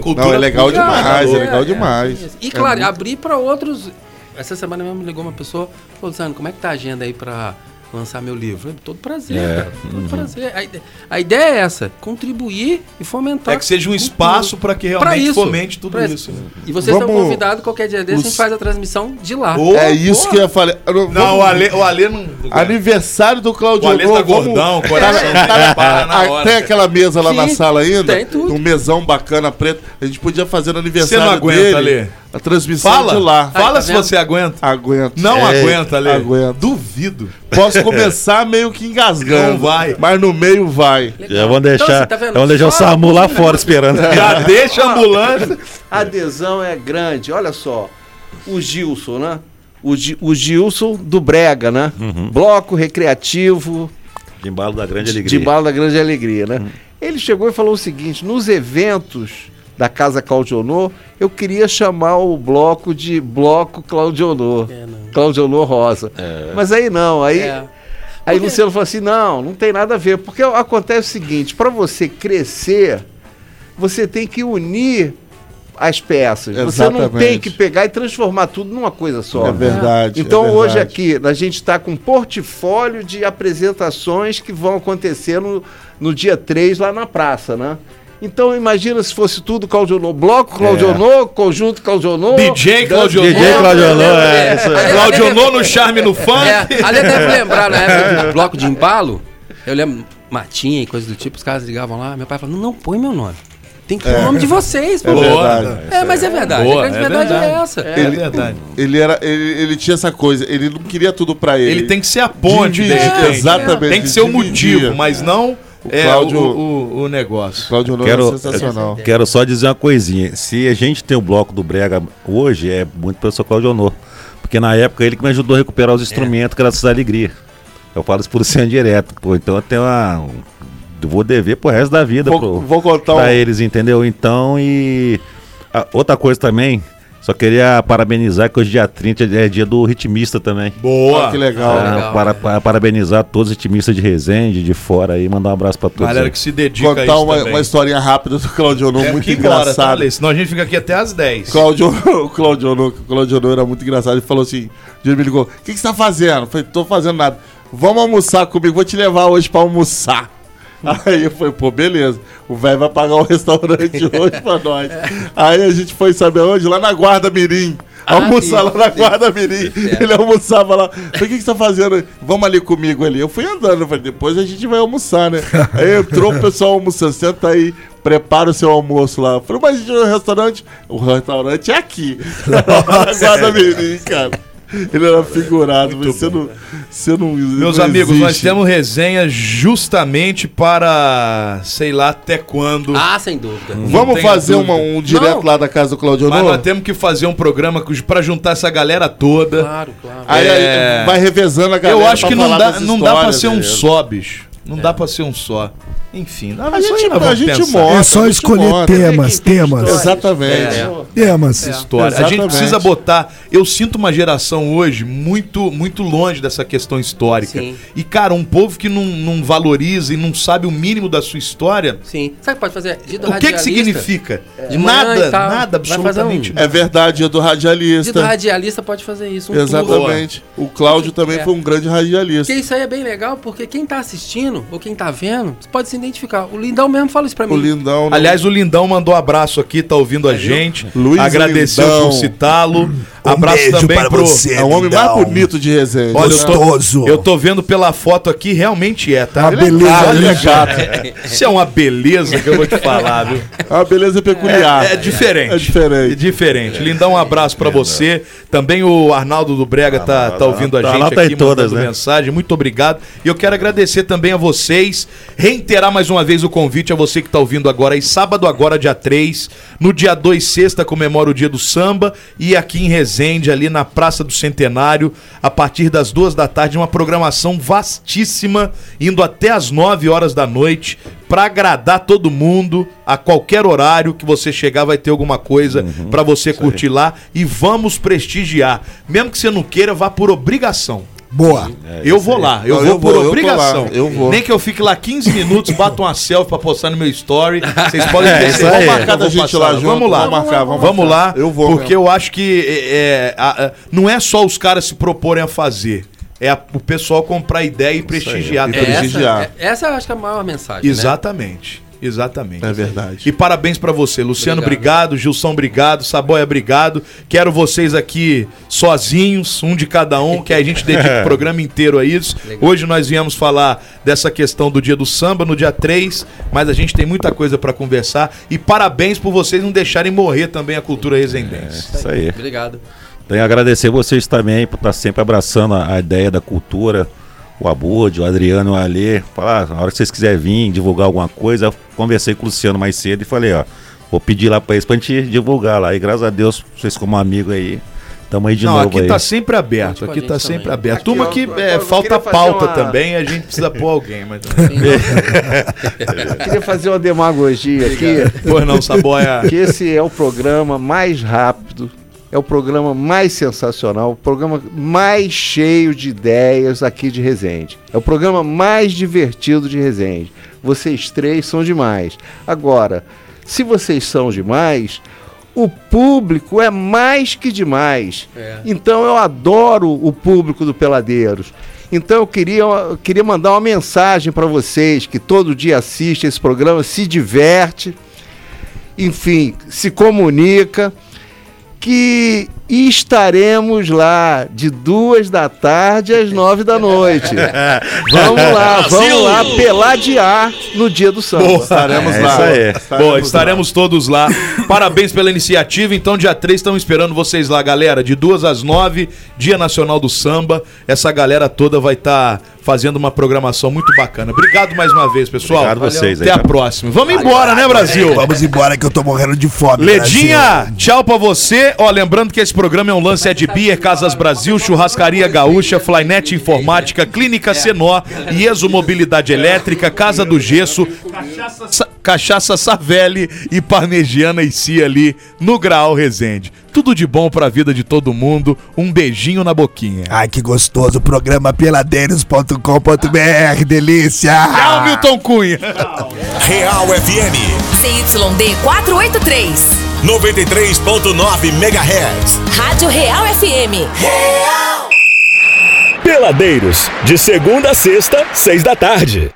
Pô, Não, é legal demais, é legal demais. E claro, abrir pra outros... Essa semana mesmo me ligou uma pessoa, falou, Luciano, como é que tá a agenda aí pra lançar meu livro. Todo prazer, é. cara. Todo uhum. prazer. A, a, ideia é essa: contribuir e fomentar. É que seja um espaço para que realmente isso, fomente tudo isso. isso. E vocês Vamos... estão convidados qualquer dia desse, Os... a gente faz a transmissão de lá. Oh, é isso que eu falei. Não, Vamos... o Ale, o Ale não. Aniversário do Claudio O Ale tá gordão, coração tá, para na hora. Tem aquela mesa lá Sim, na sala ainda? Tem tudo. Um mesão bacana preto. A gente podia fazer no aniversário Você não aguenta, dele. Ale? A transmissão Fala. de lá. Fala tá se você aguenta. Aguento. Não é, aguenta, Ale. Aguento. Duvido. Posso começar meio que engasgando. Não vai. Mas no meio vai. Já vamos deixar, então, tá vamos deixar o SAMU lá fora esperando. Já deixa a ambulância. A adesão é grande. Olha só. O Gilson, né? O, G, o Gilson do Brega, né? Uhum. Bloco recreativo. De embalo da grande alegria. De embalo da grande alegria, né? Uhum. Ele chegou e falou o seguinte: nos eventos da Casa Claudionor, eu queria chamar o bloco de Bloco Claudionor. É, Claudionor Rosa. É. Mas aí não, aí. É. Aí o Luciano falou assim: não, não tem nada a ver. Porque acontece o seguinte: para você crescer, você tem que unir as peças. Exatamente. Você não tem que pegar e transformar tudo numa coisa só. É verdade. Então é verdade. hoje aqui a gente está com um portfólio de apresentações que vão acontecer no, no dia 3 lá na praça, né? Então imagina se fosse tudo Claudionô. Bloco Claudionô, é. conjunto Claudionô. DJ Claudionô. DJ Claudionô, é. é. Claudionô no charme no funk. É, ali deve lembrar na época do bloco de embalo. Eu lembro, Matinha e coisas do tipo, os caras ligavam lá, meu pai falava, não, não põe meu nome. Tem que ter o nome de vocês, pô. É, verdade. é, mas é verdade. Boa, a grande é verdade, verdade, é essa. É, ele, verdade. Ele, era, ele, ele tinha essa coisa, ele não queria tudo pra ele. Ele tem que ser a ponte, é, Exatamente. Tem que ser o motivo, mas não o é, Cláudio, o, o, o, negócio. Cláudio Nunes quero, é sensacional. Quero só dizer uma coisinha. Se a gente tem o bloco do Brega hoje, é muito pelo seu Cláudio Honor. Porque na época ele que me ajudou a recuperar os instrumentos, é. graças à alegria. Eu falo isso por ser direto. Pô, então eu tenho uma. Eu vou dever pro resto da vida vou, pro, vou contar pra um... eles, entendeu? Então, e. A, outra coisa também, só queria parabenizar que hoje dia 30 é dia do ritmista também. Boa! Ah, que legal. É, legal para, para, parabenizar todos os ritmistas de Resende, de fora aí, mandar um abraço para todos. Galera aí. que se dedica Contar a isso uma, uma historinha rápida do Claudionô, é muito engraçada. Tá, senão a gente fica aqui até às 10. Claudio, o Claudionô, Claudionô era muito engraçado, ele falou assim, ele me ligou, o que, que você tá fazendo? Eu falei, tô fazendo nada. Vamos almoçar comigo, vou te levar hoje para almoçar. Aí eu falei, pô, beleza. O velho vai pagar o restaurante hoje pra nós. Aí a gente foi saber onde? Lá na Guarda Mirim. Ah, almoçar lá na Guarda Mirim. Ele almoçava lá. Falei, o que, que você tá fazendo? Vamos ali comigo ali. Eu fui andando. Eu falei, depois a gente vai almoçar, né? Aí entrou o pessoal almoçando. Senta aí, prepara o seu almoço lá. Eu falei, mas a gente no restaurante? O restaurante é aqui. na Guarda Mirim, cara. Ele era figurado, mas você não, você não. Meus não amigos, existe. nós temos resenha justamente para sei lá até quando. Ah, sem dúvida. Não Vamos fazer uma, um direto não. lá da casa do Claudio Mas nós temos que fazer um programa para juntar essa galera toda. Claro, claro. Aí, é... vai revezando a galera. Eu acho que não dá, não dá para ser um só, bicho. Não é. dá para ser um só. Enfim, a gente, a gente mostra. É só escolher temas, temas. Exatamente. É. Temas. É. História. Exatamente. A gente precisa botar. Eu sinto uma geração hoje muito, muito longe dessa questão histórica. Sim. E, cara, um povo que não, não valoriza e não sabe o mínimo da sua história. Sim. Sabe o que pode fazer? o que, que significa? De nada, nada, absolutamente. Um... É verdade, é do radialista. Dia do radialista pode fazer isso. Um Exatamente. Tour. O Cláudio também é. foi um grande radialista. Porque isso aí é bem legal, porque quem tá assistindo ou quem tá vendo, pode se identificar. O Lindão mesmo fala isso pra mim. O Lindão. Não... Aliás, o Lindão mandou um abraço aqui, tá ouvindo a gente. Luiz Agradeceu Lindão. por citá-lo. Um abraço também para pro. Você, é o homem mais bonito de resenha. Olha, Gostoso. Eu tô, eu tô vendo pela foto aqui, realmente é, tá? Uma beleza, olha, gato. Isso é uma beleza que eu vou te falar, viu? É uma beleza peculiar. É, é diferente. É diferente. É diferente. Lindão, um abraço para você. Também o Arnaldo do Brega tá, tá ouvindo a tá, gente tá aqui, todas, né? mensagem. Muito obrigado. E eu quero agradecer também a vocês, reiterar mais uma vez o convite a você que tá ouvindo agora. E sábado agora, dia 3, no dia 2, sexta, comemora o dia do samba. E aqui em Resende, ali na Praça do Centenário, a partir das duas da tarde, uma programação vastíssima, indo até as 9 horas da noite, para agradar todo mundo, a qualquer horário que você chegar vai ter alguma coisa uhum, para você curtir lá e vamos prestigiar. Mesmo que você não queira, vá por obrigação. Boa. É, eu vou lá, eu, vou por obrigação. Eu vou. Nem que eu fique lá 15 minutos, bato uma selfie pra postar no meu story. Vocês podem é, Vamos marcar a gente lá junto. Vamos lá. Vamos marcar, vamos, vamos lá. Eu vou. Porque mesmo. eu acho que é, é não é só os caras se proporem a fazer é a, o pessoal comprar ideia e prestigiar. Aí, prestigiar. Essa, é, essa eu acho que é a maior mensagem. Né? Exatamente. Né? Exatamente. É verdade. E parabéns para você, Luciano, obrigado. obrigado, Gilson, obrigado, Saboia, obrigado. Quero vocês aqui sozinhos, um de cada um, que a gente dedica o programa inteiro a isso. Legal. Hoje nós viemos falar dessa questão do dia do samba, no dia 3, mas a gente tem muita coisa para conversar. E parabéns por vocês não deixarem morrer também a cultura resendense. É, isso aí. Obrigado. Tenho a agradecer vocês também por estar sempre abraçando a ideia da cultura o Abud, o Adriano, o Alê, falar, ah, hora que vocês quiserem vir divulgar alguma coisa, eu conversei com o Luciano mais cedo e falei, ó, vou pedir lá pra eles pra gente divulgar lá. E graças a Deus, vocês como amigo aí, tamo aí de Não, novo aqui aí. tá sempre aberto, aqui tá sempre também. aberto. Aqui, Turma que é, falta pauta uma... também, a gente precisa pôr alguém, mas... queria fazer uma demagogia aqui. Pois não, Saboia. Que esse é o programa mais rápido é o programa mais sensacional, o programa mais cheio de ideias aqui de Resende. É o programa mais divertido de Resende. Vocês três são demais. Agora, se vocês são demais, o público é mais que demais. É. Então eu adoro o público do Peladeiros. Então eu queria, eu queria mandar uma mensagem para vocês que todo dia assiste esse programa, se diverte, enfim, se comunica que estaremos lá de duas da tarde às nove da noite. vamos lá, vamos lá peladear no dia do samba. Boa, estaremos é, lá. Estaremos Boa, estaremos lá. todos lá. Parabéns pela iniciativa. Então, dia 3, estamos esperando vocês lá, galera. De duas às nove, Dia Nacional do Samba. Essa galera toda vai estar tá fazendo uma programação muito bacana. Obrigado mais uma vez, pessoal. Obrigado vocês. Até aí, a próxima. Vamos embora, né, Brasil? Vamos embora que eu tô morrendo de fome. Ledinha, Brasil. tchau pra você. Ó, lembrando que esse programa é um lance Ed Beer, Casas Brasil, Churrascaria Gaúcha, Flynet Informática, Clínica Senó, IESO Mobilidade Elétrica, Casa do Gesso, Cachaça, Cachaça Savelli e Parmegiana e Cia ali no Graal Resende. Tudo de bom pra vida de todo mundo. Um beijinho na boquinha. Ai, que gostoso. Programa peladeiros.com.br. Delícia. Tchau, Milton Cunha. Real FM. CYD 483. 93.9 MHz. Rádio Real FM. Real. Peladeiros. De segunda a sexta, seis da tarde.